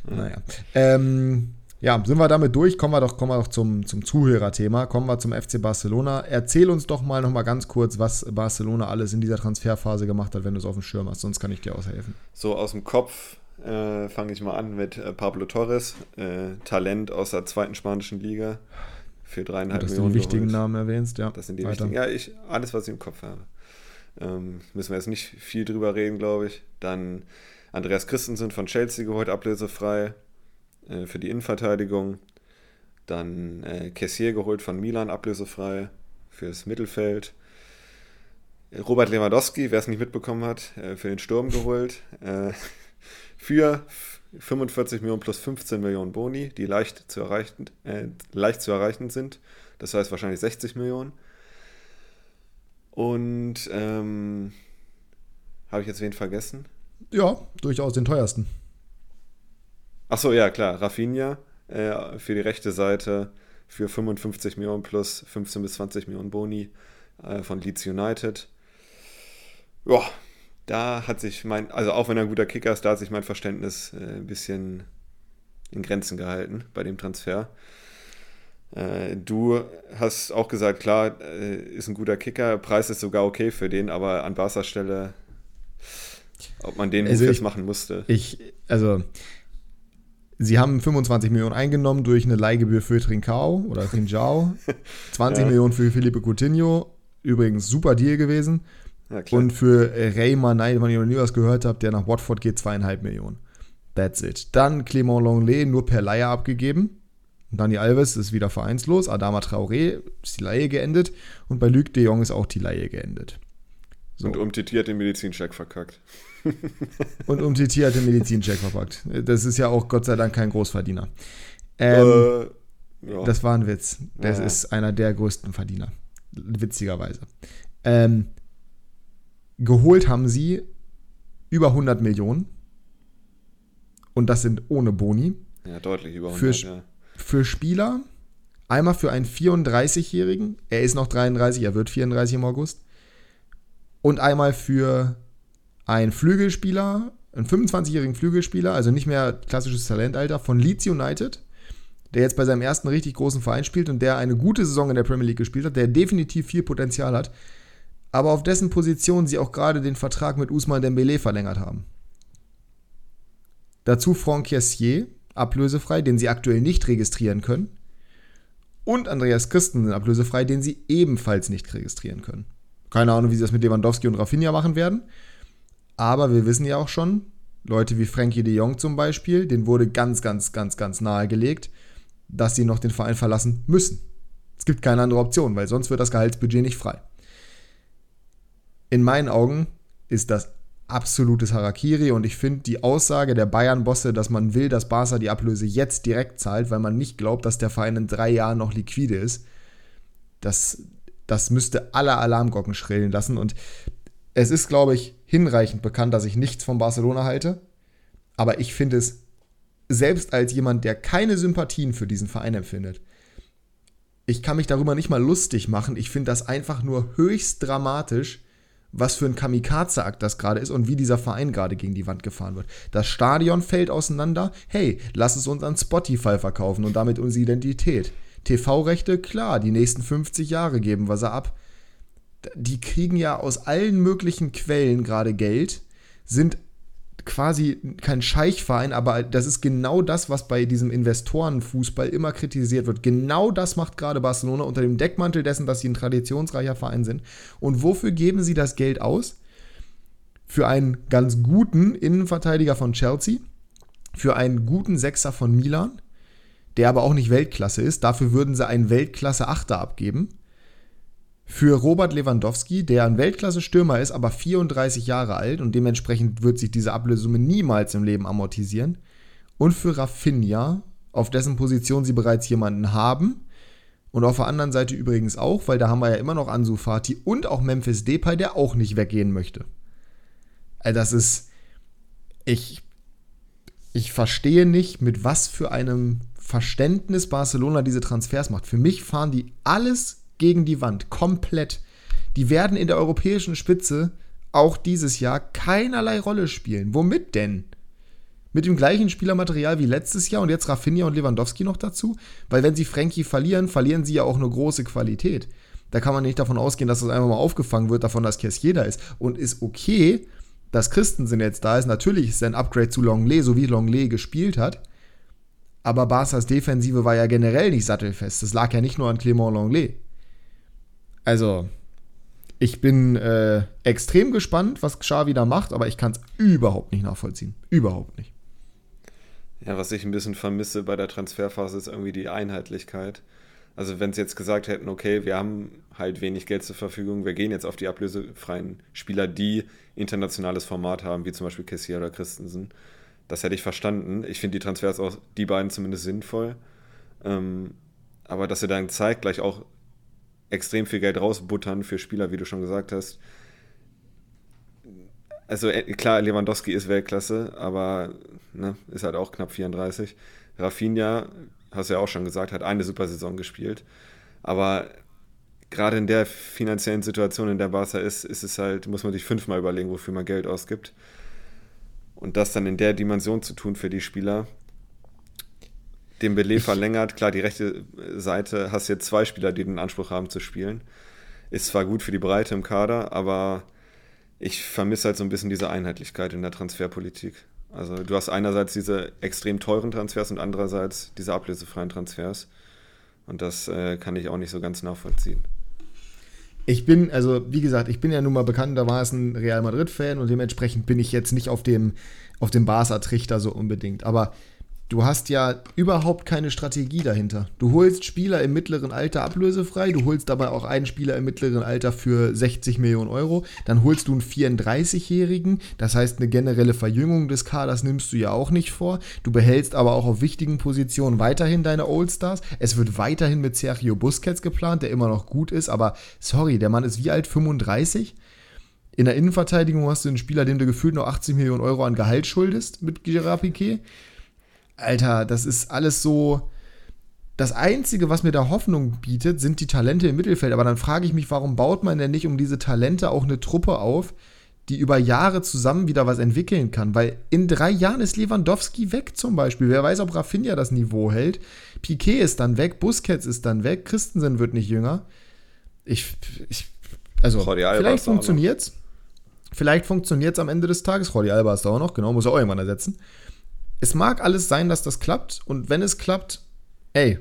Ja. naja. Ähm, ja, sind wir damit durch? Kommen wir doch, kommen wir doch zum, zum Zuhörerthema. Kommen wir zum FC Barcelona. Erzähl uns doch mal noch mal ganz kurz, was Barcelona alles in dieser Transferphase gemacht hat, wenn du es auf dem Schirm hast. Sonst kann ich dir aushelfen. So aus dem Kopf äh, fange ich mal an mit äh, Pablo Torres, äh, Talent aus der zweiten spanischen Liga für dreieinhalb Millionen. Dass du die wichtigen geholt. Namen erwähnst, ja. Das sind die Weiter. wichtigen. Ja, ich, alles, was ich im Kopf habe. Ähm, müssen wir jetzt nicht viel drüber reden, glaube ich. Dann Andreas Christensen von Chelsea geholt, ablösefrei. Äh, für die Innenverteidigung. Dann äh, Kessier geholt von Milan, ablösefrei fürs Mittelfeld. Robert Lewandowski, wer es nicht mitbekommen hat, äh, für den Sturm geholt. Äh, für 45 Millionen plus 15 Millionen Boni, die leicht zu erreichen, äh, leicht zu erreichen sind. Das heißt wahrscheinlich 60 Millionen. Und ähm, habe ich jetzt wen vergessen? Ja, durchaus den teuersten. Achso, ja, klar. Rafinha äh, für die rechte Seite für 55 Millionen plus 15 bis 20 Millionen Boni äh, von Leeds United. Ja, da hat sich mein, also auch wenn er ein guter Kicker ist, da hat sich mein Verständnis äh, ein bisschen in Grenzen gehalten bei dem Transfer. Äh, du hast auch gesagt, klar, äh, ist ein guter Kicker, Preis ist sogar okay für den, aber an Barca Stelle, ob man den also jetzt machen musste. Ich, also Sie haben 25 Millionen eingenommen durch eine Leihgebühr für Trincao oder Trincao. 20 ja. Millionen für Felipe Coutinho. Übrigens super Deal gewesen. Ja, und für Ray Manay, wenn ihr noch nie was gehört habt, der nach Watford geht, zweieinhalb Millionen. That's it. Dann Clément Longley nur per Leihe abgegeben. Dani Alves ist wieder vereinslos. Adama Traoré ist die Leihe geendet. Und bei Luc de Jong ist auch die Leihe geendet. So. Und hat den Medizincheck verkackt. Und Umtiti hat den Medizincheck verpackt. Das ist ja auch Gott sei Dank kein Großverdiener. Ähm, äh, ja. Das war ein Witz. Das ja. ist einer der größten Verdiener. Witzigerweise. Ähm, geholt haben sie über 100 Millionen. Und das sind ohne Boni. Ja, deutlich über 100. Für, ja. für Spieler, einmal für einen 34-Jährigen, er ist noch 33, er wird 34 im August. Und einmal für einen Flügelspieler, einen 25-jährigen Flügelspieler, also nicht mehr klassisches Talentalter, von Leeds United, der jetzt bei seinem ersten richtig großen Verein spielt und der eine gute Saison in der Premier League gespielt hat, der definitiv viel Potenzial hat, aber auf dessen Position sie auch gerade den Vertrag mit Usman Dembele verlängert haben. Dazu Franck Kessier, ablösefrei, den sie aktuell nicht registrieren können. Und Andreas Christensen, ablösefrei, den sie ebenfalls nicht registrieren können. Keine Ahnung, wie sie das mit Lewandowski und Rafinha machen werden. Aber wir wissen ja auch schon, Leute wie Frankie de Jong zum Beispiel, denen wurde ganz, ganz, ganz, ganz nahegelegt, dass sie noch den Verein verlassen müssen. Es gibt keine andere Option, weil sonst wird das Gehaltsbudget nicht frei. In meinen Augen ist das absolutes Harakiri und ich finde die Aussage der Bayern-Bosse, dass man will, dass Barca die Ablöse jetzt direkt zahlt, weil man nicht glaubt, dass der Verein in drei Jahren noch liquide ist, das, das müsste alle Alarmglocken schrillen lassen und es ist, glaube ich, hinreichend bekannt, dass ich nichts von Barcelona halte. Aber ich finde es, selbst als jemand, der keine Sympathien für diesen Verein empfindet, ich kann mich darüber nicht mal lustig machen. Ich finde das einfach nur höchst dramatisch was für ein Kamikaze-Akt das gerade ist und wie dieser Verein gerade gegen die Wand gefahren wird. Das Stadion fällt auseinander. Hey, lass es uns an Spotify verkaufen und damit unsere Identität. TV-Rechte, klar, die nächsten 50 Jahre geben wir sie ab. Die kriegen ja aus allen möglichen Quellen gerade Geld, sind quasi kein Scheichverein, aber das ist genau das, was bei diesem Investorenfußball immer kritisiert wird. Genau das macht gerade Barcelona unter dem Deckmantel dessen, dass sie ein traditionsreicher Verein sind. Und wofür geben sie das Geld aus? Für einen ganz guten Innenverteidiger von Chelsea, für einen guten Sechser von Milan, der aber auch nicht Weltklasse ist. Dafür würden sie einen Weltklasse-Achter abgeben für Robert Lewandowski, der ein Weltklasse-Stürmer ist, aber 34 Jahre alt und dementsprechend wird sich diese Ablösesumme niemals im Leben amortisieren. Und für Rafinha, auf dessen Position sie bereits jemanden haben. Und auf der anderen Seite übrigens auch, weil da haben wir ja immer noch Ansu Fati und auch Memphis Depay, der auch nicht weggehen möchte. Also das ist. Ich. Ich verstehe nicht, mit was für einem Verständnis Barcelona diese Transfers macht. Für mich fahren die alles gegen die Wand. Komplett. Die werden in der europäischen Spitze auch dieses Jahr keinerlei Rolle spielen. Womit denn? Mit dem gleichen Spielermaterial wie letztes Jahr und jetzt Rafinha und Lewandowski noch dazu? Weil wenn sie Frankie verlieren, verlieren sie ja auch eine große Qualität. Da kann man nicht davon ausgehen, dass das einfach mal aufgefangen wird, davon, dass Kessier da ist. Und ist okay, dass Christensen jetzt da ist. Natürlich ist er ein Upgrade zu Longley, so wie Longley gespielt hat. Aber Barca's Defensive war ja generell nicht sattelfest. Das lag ja nicht nur an Clément Longley. Also, ich bin äh, extrem gespannt, was Xavi da macht, aber ich kann es überhaupt nicht nachvollziehen. Überhaupt nicht. Ja, was ich ein bisschen vermisse bei der Transferphase ist irgendwie die Einheitlichkeit. Also wenn sie jetzt gesagt hätten, okay, wir haben halt wenig Geld zur Verfügung, wir gehen jetzt auf die ablösefreien Spieler, die internationales Format haben, wie zum Beispiel Kessier oder Christensen, das hätte ich verstanden. Ich finde die Transfers auch, die beiden zumindest sinnvoll. Ähm, aber dass er dann zeigt, gleich auch extrem viel Geld rausbuttern für Spieler, wie du schon gesagt hast. Also äh, klar, Lewandowski ist Weltklasse, aber ne, ist halt auch knapp 34. Rafinha, hast du ja auch schon gesagt, hat eine super Saison gespielt. Aber gerade in der finanziellen Situation, in der Barca ist, ist es halt, muss man sich fünfmal überlegen, wofür man Geld ausgibt. Und das dann in der Dimension zu tun für die Spieler, den Beleg verlängert. Klar, die rechte Seite hast jetzt zwei Spieler, die den Anspruch haben zu spielen. Ist zwar gut für die Breite im Kader, aber ich vermisse halt so ein bisschen diese Einheitlichkeit in der Transferpolitik. Also du hast einerseits diese extrem teuren Transfers und andererseits diese ablösefreien Transfers. Und das äh, kann ich auch nicht so ganz nachvollziehen. Ich bin, also wie gesagt, ich bin ja nun mal bekanntermaßen Real Madrid-Fan und dementsprechend bin ich jetzt nicht auf dem, auf dem Barca-Trichter so unbedingt. Aber du hast ja überhaupt keine Strategie dahinter. Du holst Spieler im mittleren Alter ablösefrei, du holst dabei auch einen Spieler im mittleren Alter für 60 Millionen Euro, dann holst du einen 34-Jährigen, das heißt eine generelle Verjüngung des Kaders nimmst du ja auch nicht vor. Du behältst aber auch auf wichtigen Positionen weiterhin deine Oldstars. Es wird weiterhin mit Sergio Busquets geplant, der immer noch gut ist, aber sorry, der Mann ist wie alt 35? In der Innenverteidigung hast du einen Spieler, dem du gefühlt noch 80 Millionen Euro an Gehalt schuldest mit Gerard Piquet. Alter, das ist alles so. Das Einzige, was mir da Hoffnung bietet, sind die Talente im Mittelfeld. Aber dann frage ich mich, warum baut man denn nicht um diese Talente auch eine Truppe auf, die über Jahre zusammen wieder was entwickeln kann? Weil in drei Jahren ist Lewandowski weg zum Beispiel. Wer weiß, ob Rafinha das Niveau hält. Piquet ist dann weg, Busquets ist dann weg, Christensen wird nicht jünger. Ich, ich also, Jordi vielleicht funktioniert's. Vielleicht funktioniert es am Ende des Tages. Jordi Alba ist da auch noch, genau, muss er auch irgendwann ersetzen es mag alles sein, dass das klappt. Und wenn es klappt, ey,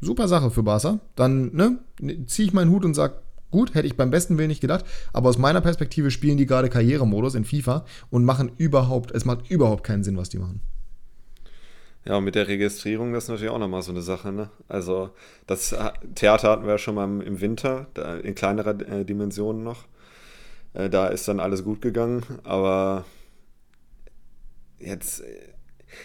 super Sache für Barca. Dann ne, ziehe ich meinen Hut und sage, gut, hätte ich beim besten Willen nicht gedacht. Aber aus meiner Perspektive spielen die gerade Karrieremodus in FIFA und machen überhaupt, es macht überhaupt keinen Sinn, was die machen. Ja, und mit der Registrierung, das ist natürlich auch nochmal so eine Sache. Ne? Also, das Theater hatten wir ja schon mal im Winter, in kleinerer äh, Dimensionen noch. Äh, da ist dann alles gut gegangen, aber jetzt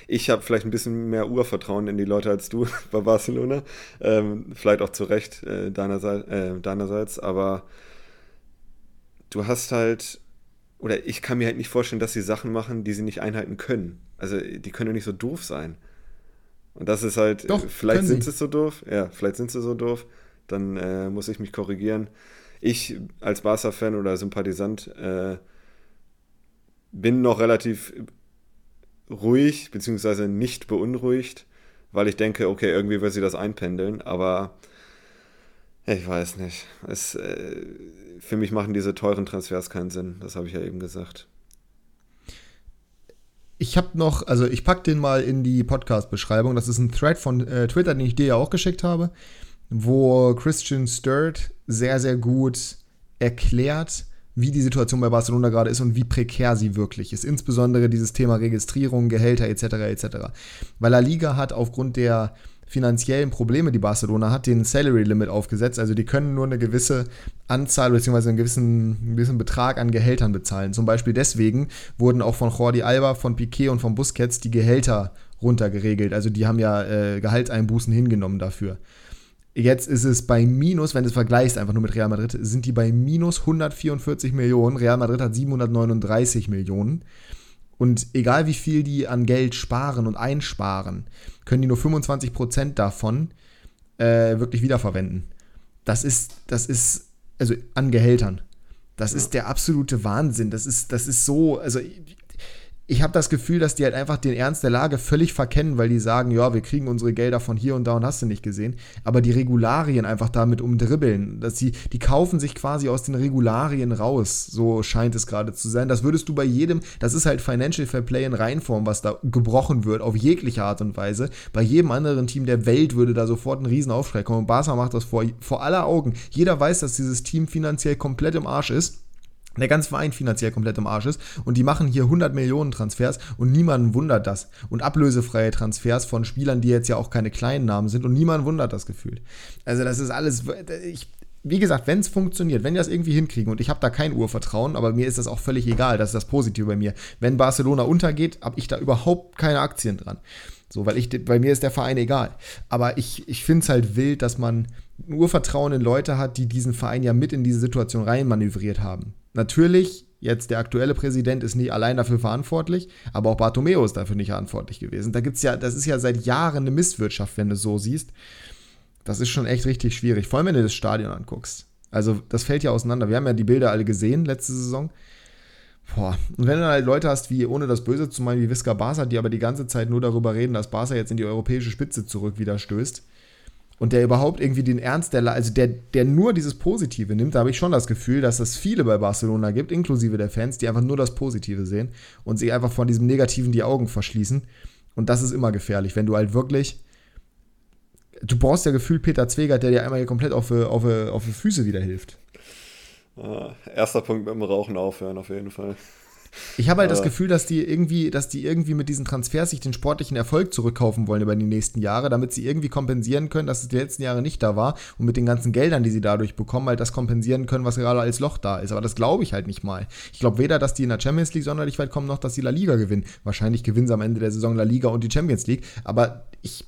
ich habe vielleicht ein bisschen mehr Urvertrauen in die Leute als du bei Barcelona. Ähm, vielleicht auch zu Recht äh, deinerseits, äh, deinerseits, aber du hast halt, oder ich kann mir halt nicht vorstellen, dass sie Sachen machen, die sie nicht einhalten können. Also die können ja nicht so doof sein. Und das ist halt, Doch, vielleicht sind sie so doof, ja, vielleicht sind sie so doof, dann äh, muss ich mich korrigieren. ich als Barca-Fan oder Sympathisant äh, bin noch relativ ruhig, beziehungsweise nicht beunruhigt, weil ich denke, okay, irgendwie wird sie das einpendeln, aber ich weiß nicht. Es, äh, für mich machen diese teuren Transfers keinen Sinn, das habe ich ja eben gesagt. Ich habe noch, also ich packe den mal in die Podcast-Beschreibung. Das ist ein Thread von äh, Twitter, den ich dir ja auch geschickt habe, wo Christian Sturt sehr, sehr gut erklärt, wie die Situation bei Barcelona gerade ist und wie prekär sie wirklich ist. Insbesondere dieses Thema Registrierung, Gehälter etc. etc. Weil La Liga hat aufgrund der finanziellen Probleme, die Barcelona hat, den Salary Limit aufgesetzt. Also die können nur eine gewisse Anzahl bzw. einen gewissen, einen gewissen Betrag an Gehältern bezahlen. Zum Beispiel deswegen wurden auch von Jordi Alba, von Piquet und von Busquets die Gehälter runtergeregelt. Also die haben ja äh, Gehaltseinbußen hingenommen dafür. Jetzt ist es bei minus, wenn du es vergleichst einfach nur mit Real Madrid, sind die bei minus 144 Millionen. Real Madrid hat 739 Millionen. Und egal wie viel die an Geld sparen und einsparen, können die nur 25% davon äh, wirklich wiederverwenden. Das ist, das ist, also an Gehältern. Das ja. ist der absolute Wahnsinn. Das ist, das ist so, also ich habe das Gefühl, dass die halt einfach den Ernst der Lage völlig verkennen, weil die sagen, ja, wir kriegen unsere Gelder von hier und da und hast du nicht gesehen. Aber die Regularien einfach damit umdribbeln, dass sie, die kaufen sich quasi aus den Regularien raus. So scheint es gerade zu sein. Das würdest du bei jedem, das ist halt Financial Fair Play in Reinform, was da gebrochen wird, auf jegliche Art und Weise. Bei jedem anderen Team der Welt würde da sofort ein Riesenaufschrei kommen. Und Barca macht das vor, vor aller Augen. Jeder weiß, dass dieses Team finanziell komplett im Arsch ist der ganze Verein finanziell komplett im Arsch ist und die machen hier 100 Millionen Transfers und niemanden wundert das. Und ablösefreie Transfers von Spielern, die jetzt ja auch keine kleinen Namen sind und niemanden wundert das gefühlt. Also das ist alles, ich, wie gesagt, wenn es funktioniert, wenn die das irgendwie hinkriegen und ich habe da kein Urvertrauen, aber mir ist das auch völlig egal, das ist das Positive bei mir. Wenn Barcelona untergeht, habe ich da überhaupt keine Aktien dran. So, weil ich, bei mir ist der Verein egal. Aber ich, ich finde es halt wild, dass man Urvertrauen in Leute hat, die diesen Verein ja mit in diese Situation reinmanövriert haben. Natürlich, jetzt der aktuelle Präsident ist nicht allein dafür verantwortlich, aber auch Bartomeo ist dafür nicht verantwortlich gewesen. Da gibt's ja, das ist ja seit Jahren eine Misswirtschaft, wenn du es so siehst. Das ist schon echt richtig schwierig, vor allem wenn du das Stadion anguckst. Also, das fällt ja auseinander. Wir haben ja die Bilder alle gesehen letzte Saison. Boah. Und wenn du halt Leute hast, wie, ohne das Böse zu meinen, wie Visca Barca, die aber die ganze Zeit nur darüber reden, dass Barca jetzt in die europäische Spitze zurück wieder stößt, und der überhaupt irgendwie den Ernst der, also der, der nur dieses Positive nimmt, da habe ich schon das Gefühl, dass es viele bei Barcelona gibt, inklusive der Fans, die einfach nur das Positive sehen und sich einfach von diesem Negativen die Augen verschließen. Und das ist immer gefährlich, wenn du halt wirklich. Du brauchst ja gefühlt Peter Zwegert, der dir einmal hier komplett auf, auf, auf die Füße wieder hilft. Uh, erster Punkt dem Rauchen aufhören, auf jeden Fall. Ich habe halt das Gefühl, dass die irgendwie, dass die irgendwie mit diesen Transfers sich den sportlichen Erfolg zurückkaufen wollen über die nächsten Jahre, damit sie irgendwie kompensieren können, dass es die letzten Jahre nicht da war und mit den ganzen Geldern, die sie dadurch bekommen, halt das kompensieren können, was gerade als Loch da ist. Aber das glaube ich halt nicht mal. Ich glaube weder, dass die in der Champions League sonderlich weit kommen, noch, dass sie La Liga gewinnen. Wahrscheinlich gewinnen sie am Ende der Saison La Liga und die Champions League. Aber ich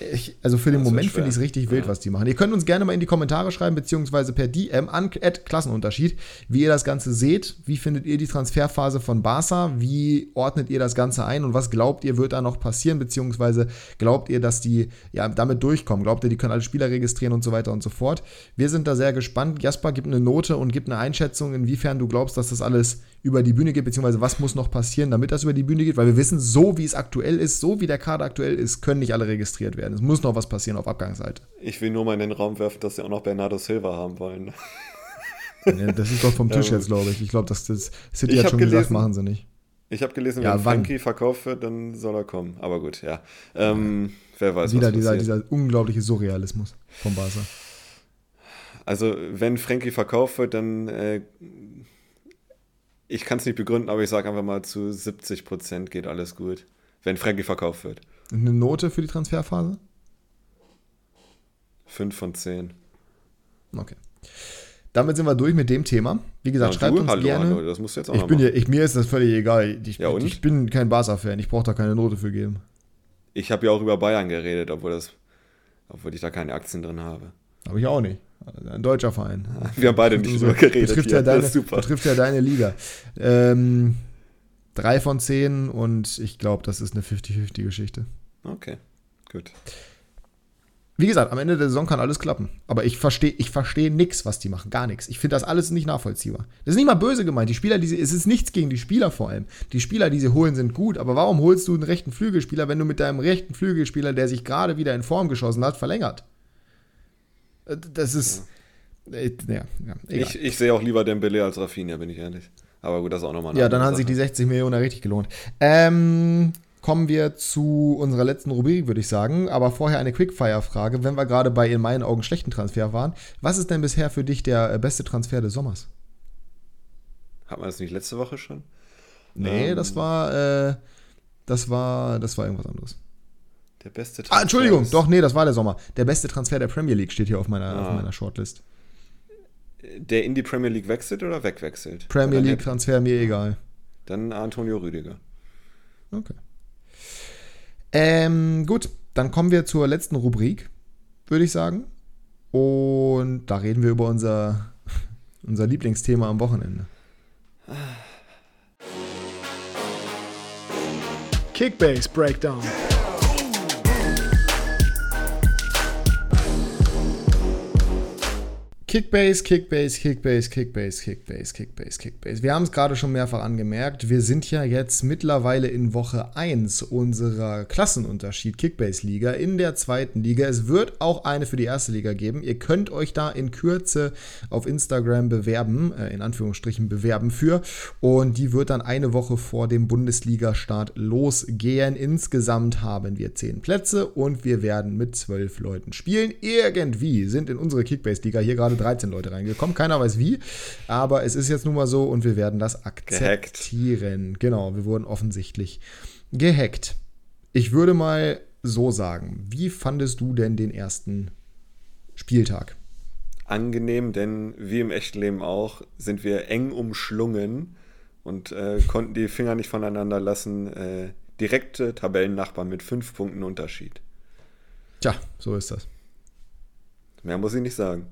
ich, also für den das Moment finde ich es richtig wild, was die machen. Ihr könnt uns gerne mal in die Kommentare schreiben, beziehungsweise per DM an Klassenunterschied, wie ihr das Ganze seht. Wie findet ihr die Transferphase von Barca? Wie ordnet ihr das Ganze ein und was glaubt ihr, wird da noch passieren? Beziehungsweise glaubt ihr, dass die ja damit durchkommen? Glaubt ihr, die können alle Spieler registrieren und so weiter und so fort? Wir sind da sehr gespannt. Jasper gibt eine Note und gibt eine Einschätzung, inwiefern du glaubst, dass das alles über die Bühne geht, beziehungsweise was muss noch passieren, damit das über die Bühne geht, weil wir wissen, so wie es aktuell ist, so wie der Kader aktuell ist, können nicht alle registriert werden. Es muss noch was passieren auf Abgangsseite. Ich will nur mal in den Raum werfen, dass sie auch noch Bernardo Silva haben wollen. Ja, das ist doch vom Tisch jetzt, glaube ich. Ich glaube, das, das City hat schon gelesen, gesagt, machen sie nicht. Ich habe gelesen, ja, wenn Frankie verkauft wird, dann soll er kommen. Aber gut, ja. Ähm, wer weiß, Wieder dieser, dieser unglaubliche Surrealismus vom Barca. Also, wenn Frankie verkauft wird, dann äh, ich kann es nicht begründen, aber ich sage einfach mal, zu 70 Prozent geht alles gut, wenn Frankie verkauft wird. Eine Note für die Transferphase? 5 von 10. Okay. Damit sind wir durch mit dem Thema. Wie gesagt, ja, schreibt du? uns Hallo, gerne. Hallo, das musst du jetzt auch ich bin ja, ich, Mir ist das völlig egal. Ich, ja, ich bin kein Barca-Fan. Ich brauche da keine Note für geben. Ich habe ja auch über Bayern geredet, obwohl, das, obwohl ich da keine Aktien drin habe. Habe ich auch nicht. Ein deutscher Verein. Wir haben beide nicht drüber geredet. Betrifft, ja deine, betrifft ja deine Liga. Ähm, drei von zehn und ich glaube, das ist eine 50-50-Geschichte. Okay, gut. wie gesagt, am Ende der Saison kann alles klappen. Aber ich verstehe ich versteh nichts, was die machen. Gar nichts. Ich finde das alles nicht nachvollziehbar. Das ist nicht mal böse gemeint. Die Spieler, die sie, es ist nichts gegen die Spieler vor allem. Die Spieler, die sie holen, sind gut. Aber warum holst du einen rechten Flügelspieler, wenn du mit deinem rechten Flügelspieler, der sich gerade wieder in Form geschossen hat, verlängert? Äh, das ist. Ja, äh, ja, ja ich, ich sehe auch lieber Dembele als Rafinha, bin ich ehrlich. Aber gut, das ist auch nochmal Ja, dann haben sich die 60 Millionen richtig gelohnt. Ähm, kommen wir zu unserer letzten Rubrik, würde ich sagen. Aber vorher eine Quickfire-Frage. Wenn wir gerade bei in meinen Augen schlechten Transfer waren, was ist denn bisher für dich der äh, beste Transfer des Sommers? Hat man das nicht letzte Woche schon? Nee, ähm, das war, äh, das war, das war irgendwas anderes. Der beste Transfer. Ah, Entschuldigung, doch, nee, das war der Sommer. Der beste Transfer der Premier League steht hier auf meiner, ah. auf meiner Shortlist. Der in die Premier League wechselt oder wegwechselt? Premier League Transfer mir egal. Dann Antonio Rüdiger. Okay. Ähm, gut, dann kommen wir zur letzten Rubrik, würde ich sagen. Und da reden wir über unser, unser Lieblingsthema am Wochenende. Kickbase Breakdown. Kickbase, Kickbase, Kickbase, Kickbase, Kickbase, Kickbase, Kickbase. Wir haben es gerade schon mehrfach angemerkt. Wir sind ja jetzt mittlerweile in Woche 1 unserer Klassenunterschied Kickbase-Liga in der zweiten Liga. Es wird auch eine für die erste Liga geben. Ihr könnt euch da in Kürze auf Instagram bewerben, äh, in Anführungsstrichen bewerben für. Und die wird dann eine Woche vor dem Bundesliga-Start losgehen. Insgesamt haben wir 10 Plätze und wir werden mit 12 Leuten spielen. Irgendwie sind in unsere Kickbase-Liga hier gerade 13 Leute reingekommen. Keiner weiß wie, aber es ist jetzt nun mal so und wir werden das akzeptieren. Gehackt. Genau, wir wurden offensichtlich gehackt. Ich würde mal so sagen, wie fandest du denn den ersten Spieltag? Angenehm, denn wie im echten Leben auch, sind wir eng umschlungen und äh, konnten die Finger nicht voneinander lassen. Äh, direkte Tabellennachbarn mit fünf Punkten Unterschied. Tja, so ist das. Mehr muss ich nicht sagen.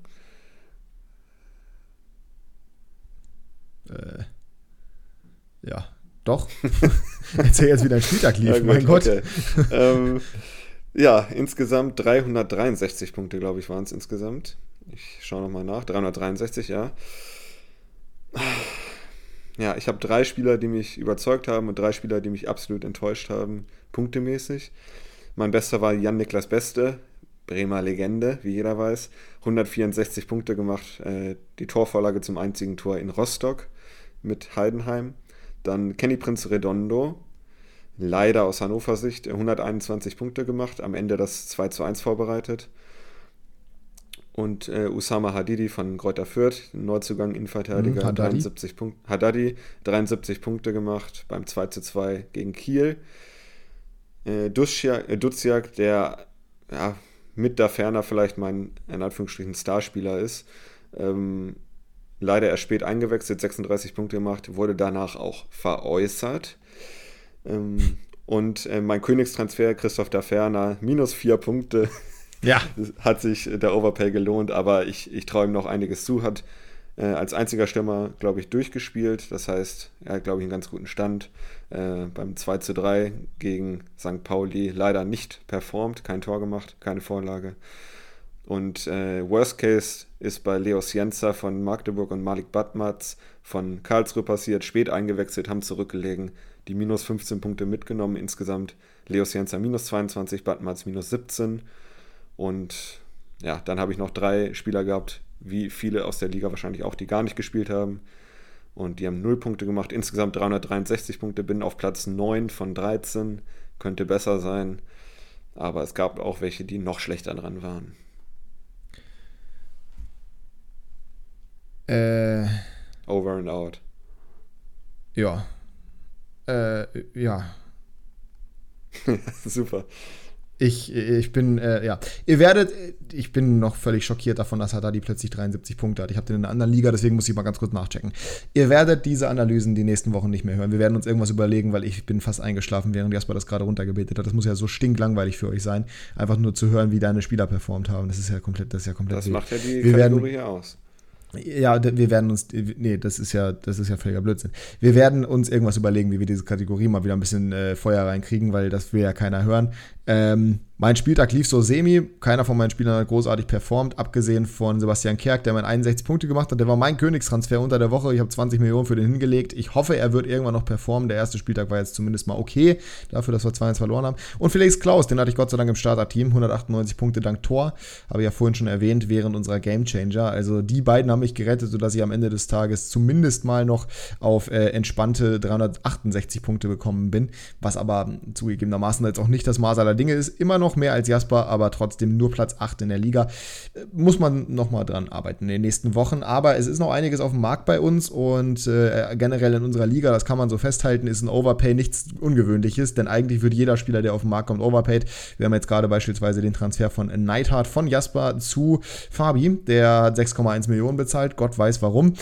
Äh, ja, doch. Erzähl jetzt, wie dein Spieltag lief, ja, gut, mein Gott. Okay. ähm, ja, insgesamt 363 Punkte, glaube ich, waren es insgesamt. Ich schaue nochmal nach. 363, ja. Ja, ich habe drei Spieler, die mich überzeugt haben und drei Spieler, die mich absolut enttäuscht haben, punktemäßig. Mein bester war Jan-Niklas Beste, Bremer Legende, wie jeder weiß. 164 Punkte gemacht, äh, die Torvorlage zum einzigen Tor in Rostock mit Heidenheim. Dann Kenny Prinz Redondo, leider aus Hannover Sicht, 121 Punkte gemacht, am Ende das 2 zu 1 vorbereitet. Und äh, Usama Hadidi von Greuther Fürth, Neuzugang Innenverteidiger, hm, Haddadi. 73 Punkte. Haddadi, 73 Punkte gemacht beim 2 zu 2 gegen Kiel. Äh, Duziak, äh, der ja, mit da ferner vielleicht mein, in Anführungsstrichen, Starspieler ist, ähm, leider erst spät eingewechselt, 36 Punkte gemacht, wurde danach auch veräußert. Ähm, und äh, mein Königstransfer, Christoph Daferner, minus vier Punkte. Ja. Hat sich der Overpay gelohnt, aber ich, ich traue ihm noch einiges zu. Hat äh, als einziger Stürmer, glaube ich, durchgespielt. Das heißt, er hat, glaube ich, einen ganz guten Stand. Äh, beim 2 zu 3 gegen St. Pauli leider nicht performt, kein Tor gemacht, keine Vorlage. Und äh, Worst Case ist bei Leo Sienza von Magdeburg und Malik Batmatz von Karlsruhe passiert, spät eingewechselt, haben zurückgelegen, die minus 15 Punkte mitgenommen insgesamt. Leo Sienza minus 22, Batmatz minus 17. Und ja, dann habe ich noch drei Spieler gehabt, wie viele aus der Liga wahrscheinlich auch, die gar nicht gespielt haben. Und die haben 0 Punkte gemacht, insgesamt 363 Punkte, bin auf Platz 9 von 13, könnte besser sein. Aber es gab auch welche, die noch schlechter dran waren. Äh, Over and out. Ja. Äh, ja. Super. Ich, ich bin, äh, ja. Ihr werdet, ich bin noch völlig schockiert davon, dass Haddadi plötzlich 73 Punkte hat. Ich habe den in einer anderen Liga, deswegen muss ich mal ganz kurz nachchecken. Ihr werdet diese Analysen die nächsten Wochen nicht mehr hören. Wir werden uns irgendwas überlegen, weil ich bin fast eingeschlafen, während Jasper das gerade runtergebetet hat. Das muss ja so stinklangweilig für euch sein, einfach nur zu hören, wie deine Spieler performt haben. Das ist ja komplett, das ist ja komplett. Das macht ja die wir Kategorie werden, aus. Ja, wir werden uns, nee, das ist ja, das ist ja völliger Blödsinn. Wir werden uns irgendwas überlegen, wie wir diese Kategorie mal wieder ein bisschen äh, Feuer reinkriegen, weil das will ja keiner hören. Ähm, Mein Spieltag lief so semi. Keiner von meinen Spielern hat großartig performt, abgesehen von Sebastian Kerk, der mir 61 Punkte gemacht hat. Der war mein Königstransfer unter der Woche. Ich habe 20 Millionen für den hingelegt. Ich hoffe, er wird irgendwann noch performen. Der erste Spieltag war jetzt zumindest mal okay, dafür, dass wir 2-1 verloren haben. Und Felix Klaus, den hatte ich Gott sei Dank im Starterteam. 198 Punkte dank Tor. Habe ich ja vorhin schon erwähnt, während unserer Gamechanger. Also die beiden haben mich gerettet, sodass ich am Ende des Tages zumindest mal noch auf äh, entspannte 368 Punkte bekommen bin. Was aber zugegebenermaßen jetzt auch nicht das Maß aller Dinge ist. Immer noch mehr als Jasper, aber trotzdem nur Platz 8 in der Liga. Muss man nochmal dran arbeiten in den nächsten Wochen. Aber es ist noch einiges auf dem Markt bei uns und äh, generell in unserer Liga, das kann man so festhalten, ist ein Overpay nichts Ungewöhnliches, denn eigentlich wird jeder Spieler, der auf den Markt kommt, overpaid. Wir haben jetzt gerade beispielsweise den Transfer von Neidhart von Jasper zu Fabi, der hat 6,1 Millionen bezahlt. Gott weiß warum.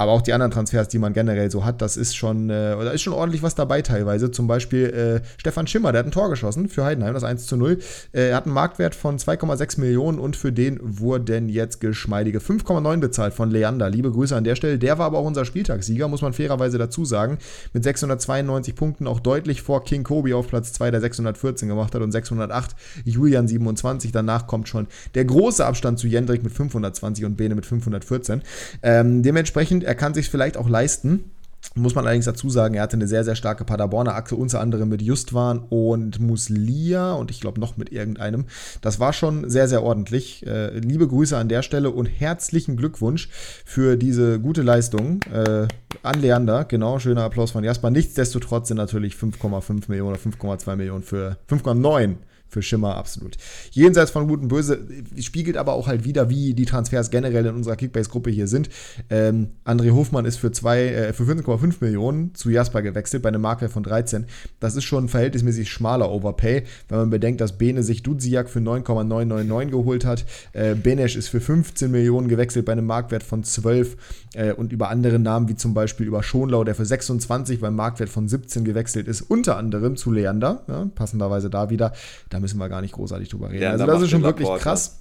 Aber auch die anderen Transfers, die man generell so hat, das ist schon, äh, da ist schon ordentlich was dabei teilweise. Zum Beispiel äh, Stefan Schimmer, der hat ein Tor geschossen für Heidenheim, das 1 zu 0. Äh, er hat einen Marktwert von 2,6 Millionen und für den wurden jetzt geschmeidige 5,9 bezahlt von Leander. Liebe Grüße an der Stelle. Der war aber auch unser Spieltagssieger, muss man fairerweise dazu sagen. Mit 692 Punkten auch deutlich vor King Kobe auf Platz 2, der 614 gemacht hat und 608 Julian 27. Danach kommt schon der große Abstand zu Jendrik mit 520 und Bene mit 514. Ähm, dementsprechend er kann sich vielleicht auch leisten. Muss man allerdings dazu sagen, er hatte eine sehr, sehr starke Paderborner Achse, unter anderem mit Justwan und Muslia und ich glaube noch mit irgendeinem. Das war schon sehr, sehr ordentlich. Äh, liebe Grüße an der Stelle und herzlichen Glückwunsch für diese gute Leistung äh, an Leander. Genau, schöner Applaus von Jasper. Nichtsdestotrotz sind natürlich 5,5 Millionen oder 5,2 Millionen für 5,9 für Schimmer absolut. Jenseits von Gut und Böse spiegelt aber auch halt wieder, wie die Transfers generell in unserer Kickbase-Gruppe hier sind. Ähm, André Hofmann ist für, zwei, äh, für 14,5 Millionen zu Jasper gewechselt, bei einem Marktwert von 13. Das ist schon ein verhältnismäßig schmaler Overpay, wenn man bedenkt, dass Bene sich Dudziak für 9,999 geholt hat. Äh, Benesch ist für 15 Millionen gewechselt bei einem Marktwert von 12 äh, und über andere Namen, wie zum Beispiel über Schonlau, der für 26 beim Marktwert von 17 gewechselt ist, unter anderem zu Leander, ja, passenderweise da wieder. Da müssen wir gar nicht großartig drüber reden. Leander also das ist schon wirklich Laporta. krass.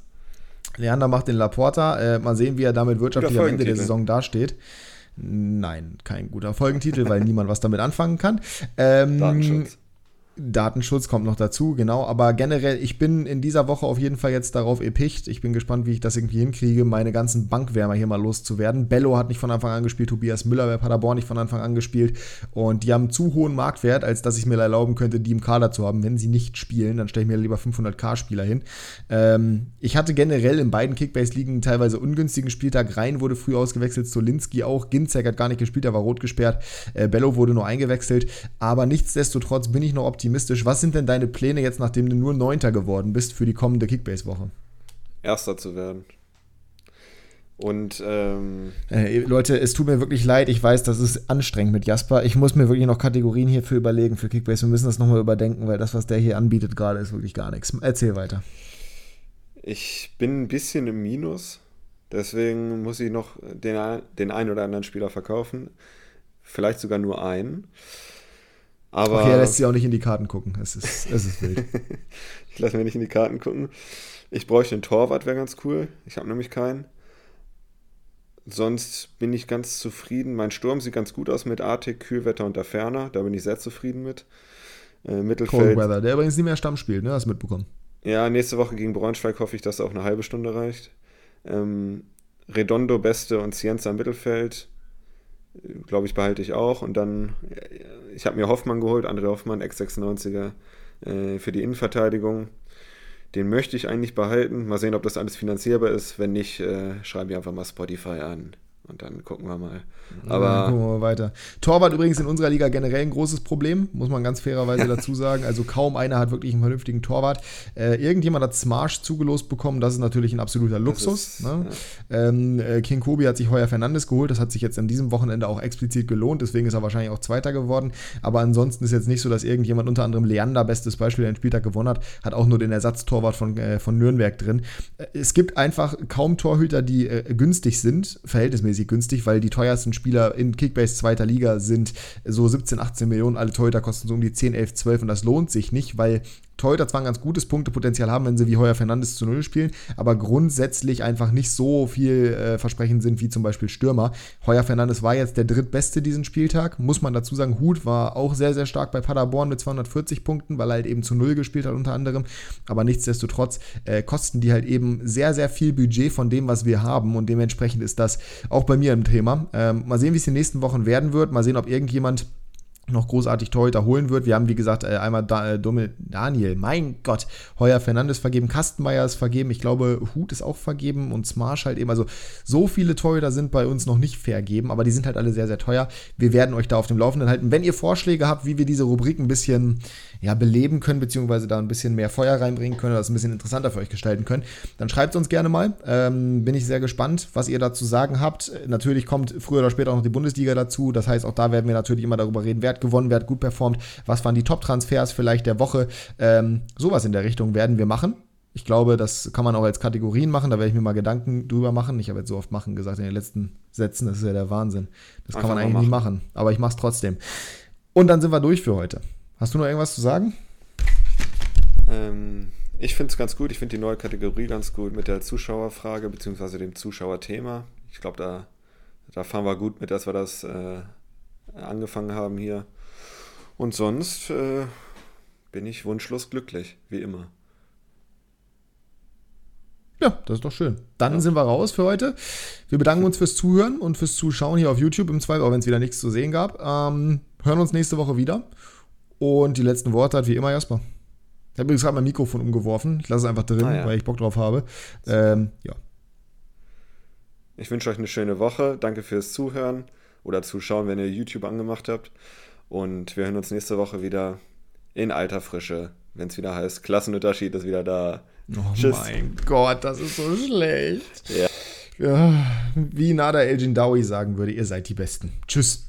Leander macht den Laporta. Äh, mal sehen, wie er damit wirtschaftlich am Ende der. Saison dasteht. Nein, kein guter Folgentitel, weil niemand was damit anfangen kann. Ähm, Datenschutz. Datenschutz kommt noch dazu, genau. Aber generell, ich bin in dieser Woche auf jeden Fall jetzt darauf epicht. Ich bin gespannt, wie ich das irgendwie hinkriege, meine ganzen Bankwärmer hier mal loszuwerden. Bello hat nicht von Anfang an gespielt, Tobias Müller bei Paderborn nicht von Anfang an gespielt. Und die haben zu hohen Marktwert, als dass ich mir erlauben könnte, die im Kader zu haben. Wenn sie nicht spielen, dann stelle ich mir lieber 500k-Spieler hin. Ähm, ich hatte generell in beiden Kickbase-Ligen teilweise ungünstigen Spieltag. Rein wurde früh ausgewechselt, Stolinski auch. Ginzek hat gar nicht gespielt, er war rot gesperrt. Äh, Bello wurde nur eingewechselt. Aber nichtsdestotrotz bin ich noch optimistisch. Was sind denn deine Pläne jetzt, nachdem du nur Neunter geworden bist für die kommende Kickbase-Woche? Erster zu werden. Und ähm, Äh, Leute, es tut mir wirklich leid. Ich weiß, das ist anstrengend mit Jasper. Ich muss mir wirklich noch Kategorien hierfür überlegen für Kickbase. Wir müssen das nochmal überdenken, weil das, was der hier anbietet gerade, ist wirklich gar nichts. Erzähl weiter. ich bin ein bisschen im Minus. Deswegen muss ich noch den, den einen oder anderen Spieler verkaufen. Vielleicht sogar nur einen. Aber Okay, er lässt sich auch nicht in die Karten gucken. Es ist, es ist wild. ich lasse mir nicht in die Karten gucken. Ich bräuchte einen Torwart, wäre ganz cool. Ich habe nämlich keinen. Sonst bin ich ganz zufrieden. Mein Sturm sieht ganz gut aus mit Artik, Kühlwetter und der Ferner. Da bin ich sehr zufrieden mit. Äh, Cold Mittelfeld. Weather, der übrigens nicht mehr Stamm spielt, ne? Hast du mitbekommen. Ja, nächste Woche gegen Braunschweig hoffe ich, dass auch eine halbe Stunde reicht. Ähm, Redondo, Beste und Cienza im Mittelfeld. Glaube ich, behalte ich auch. Und dann, ich habe mir Hoffmann geholt, André Hoffmann, Ex-96er, äh, für die Innenverteidigung. Den möchte ich eigentlich behalten. Mal sehen, ob das alles finanzierbar ist. Wenn nicht, äh, schreibe ich einfach mal Spotify an. Und dann gucken wir mal. Dann Aber gucken wir mal weiter. Torwart übrigens in unserer Liga generell ein großes Problem, muss man ganz fairerweise dazu sagen. Also kaum einer hat wirklich einen vernünftigen Torwart. Äh, irgendjemand hat Smarsh zugelost bekommen, das ist natürlich ein absoluter Luxus. ist, ne? ähm, äh, King Kobi hat sich Heuer Fernandes geholt, das hat sich jetzt an diesem Wochenende auch explizit gelohnt, deswegen ist er wahrscheinlich auch Zweiter geworden. Aber ansonsten ist jetzt nicht so, dass irgendjemand, unter anderem Leander, bestes Beispiel, der den Spieltag gewonnen hat, hat auch nur den Ersatztorwart von, äh, von Nürnberg drin. Äh, Es gibt einfach kaum Torhüter, die äh, günstig sind, verhältnismäßig günstig, weil die teuersten Spieler in Kickbase zweiter Liga sind so 17, 18 Millionen. Alle Torhüter kosten so um die 10, 11, 12 und das lohnt sich nicht, weil Torhüter zwar ein ganz gutes Punktepotenzial haben, wenn sie wie Heuer Fernandes zu Null spielen, aber grundsätzlich einfach nicht so viel äh, versprechend sind wie zum Beispiel Stürmer. Heuer Fernandes war jetzt der drittbeste diesen Spieltag, muss man dazu sagen. Hut war auch sehr, sehr stark bei Paderborn mit 240 Punkten, weil er halt eben zu Null gespielt hat unter anderem. Aber nichtsdestotrotz äh, kosten die halt eben sehr, sehr viel Budget von dem, was wir haben und dementsprechend ist das auch bei mir im Thema. Ähm, mal sehen, wie es in den nächsten Wochen werden wird. Mal sehen, ob irgendjemand noch großartig Torhüter holen wird. Wir haben, wie gesagt, äh, einmal da, äh, Daniel, mein Gott, Heuer Fernandes vergeben, Kastenmeier ist vergeben, ich glaube, Hut ist auch vergeben und Smarsh halt eben. Also so viele Torhüter sind bei uns noch nicht vergeben, aber die sind halt alle sehr, sehr teuer. Wir werden euch da auf dem Laufenden halten. Wenn ihr Vorschläge habt, wie wir diese Rubrik ein bisschen ja, beleben können, beziehungsweise da ein bisschen mehr Feuer reinbringen können, oder das ein bisschen interessanter für euch gestalten können, dann schreibt es uns gerne mal. Ähm, bin ich sehr gespannt, was ihr dazu sagen habt. Natürlich kommt früher oder später auch noch die Bundesliga dazu. Das heißt, auch da werden wir natürlich immer darüber reden, wer hat gewonnen, wer hat gut performt, was waren die Top-Transfers vielleicht der Woche. Ähm, sowas in der Richtung werden wir machen. Ich glaube, das kann man auch als Kategorien machen. Da werde ich mir mal Gedanken drüber machen. Ich habe jetzt so oft machen gesagt in den letzten Sätzen. Das ist ja der Wahnsinn. Das Einfach kann man eigentlich machen. nie machen. Aber ich mache es trotzdem. Und dann sind wir durch für heute. Hast du noch irgendwas zu sagen? Ähm, ich finde es ganz gut. Ich finde die neue Kategorie ganz gut mit der Zuschauerfrage bzw. dem Zuschauerthema. Ich glaube, da, da fahren wir gut mit, dass wir das äh, angefangen haben hier. Und sonst äh, bin ich wunschlos glücklich, wie immer. Ja, das ist doch schön. Dann ja. sind wir raus für heute. Wir bedanken uns fürs Zuhören und fürs Zuschauen hier auf YouTube im Zweifel, auch wenn es wieder nichts zu sehen gab. Ähm, hören uns nächste Woche wieder. Und die letzten Worte hat wie immer Jasper. Ich habe übrigens gerade mein Mikrofon umgeworfen. Ich lasse es einfach drin, ah, ja. weil ich Bock drauf habe. Ähm, ja. Ich wünsche euch eine schöne Woche. Danke fürs Zuhören oder Zuschauen, wenn ihr YouTube angemacht habt. Und wir hören uns nächste Woche wieder in alter Frische, wenn es wieder heißt, Klassenunterschied ist wieder da. Oh Tschüss. mein Gott, das ist so schlecht. Ja. ja wie Nada El Jindawi sagen würde, ihr seid die Besten. Tschüss.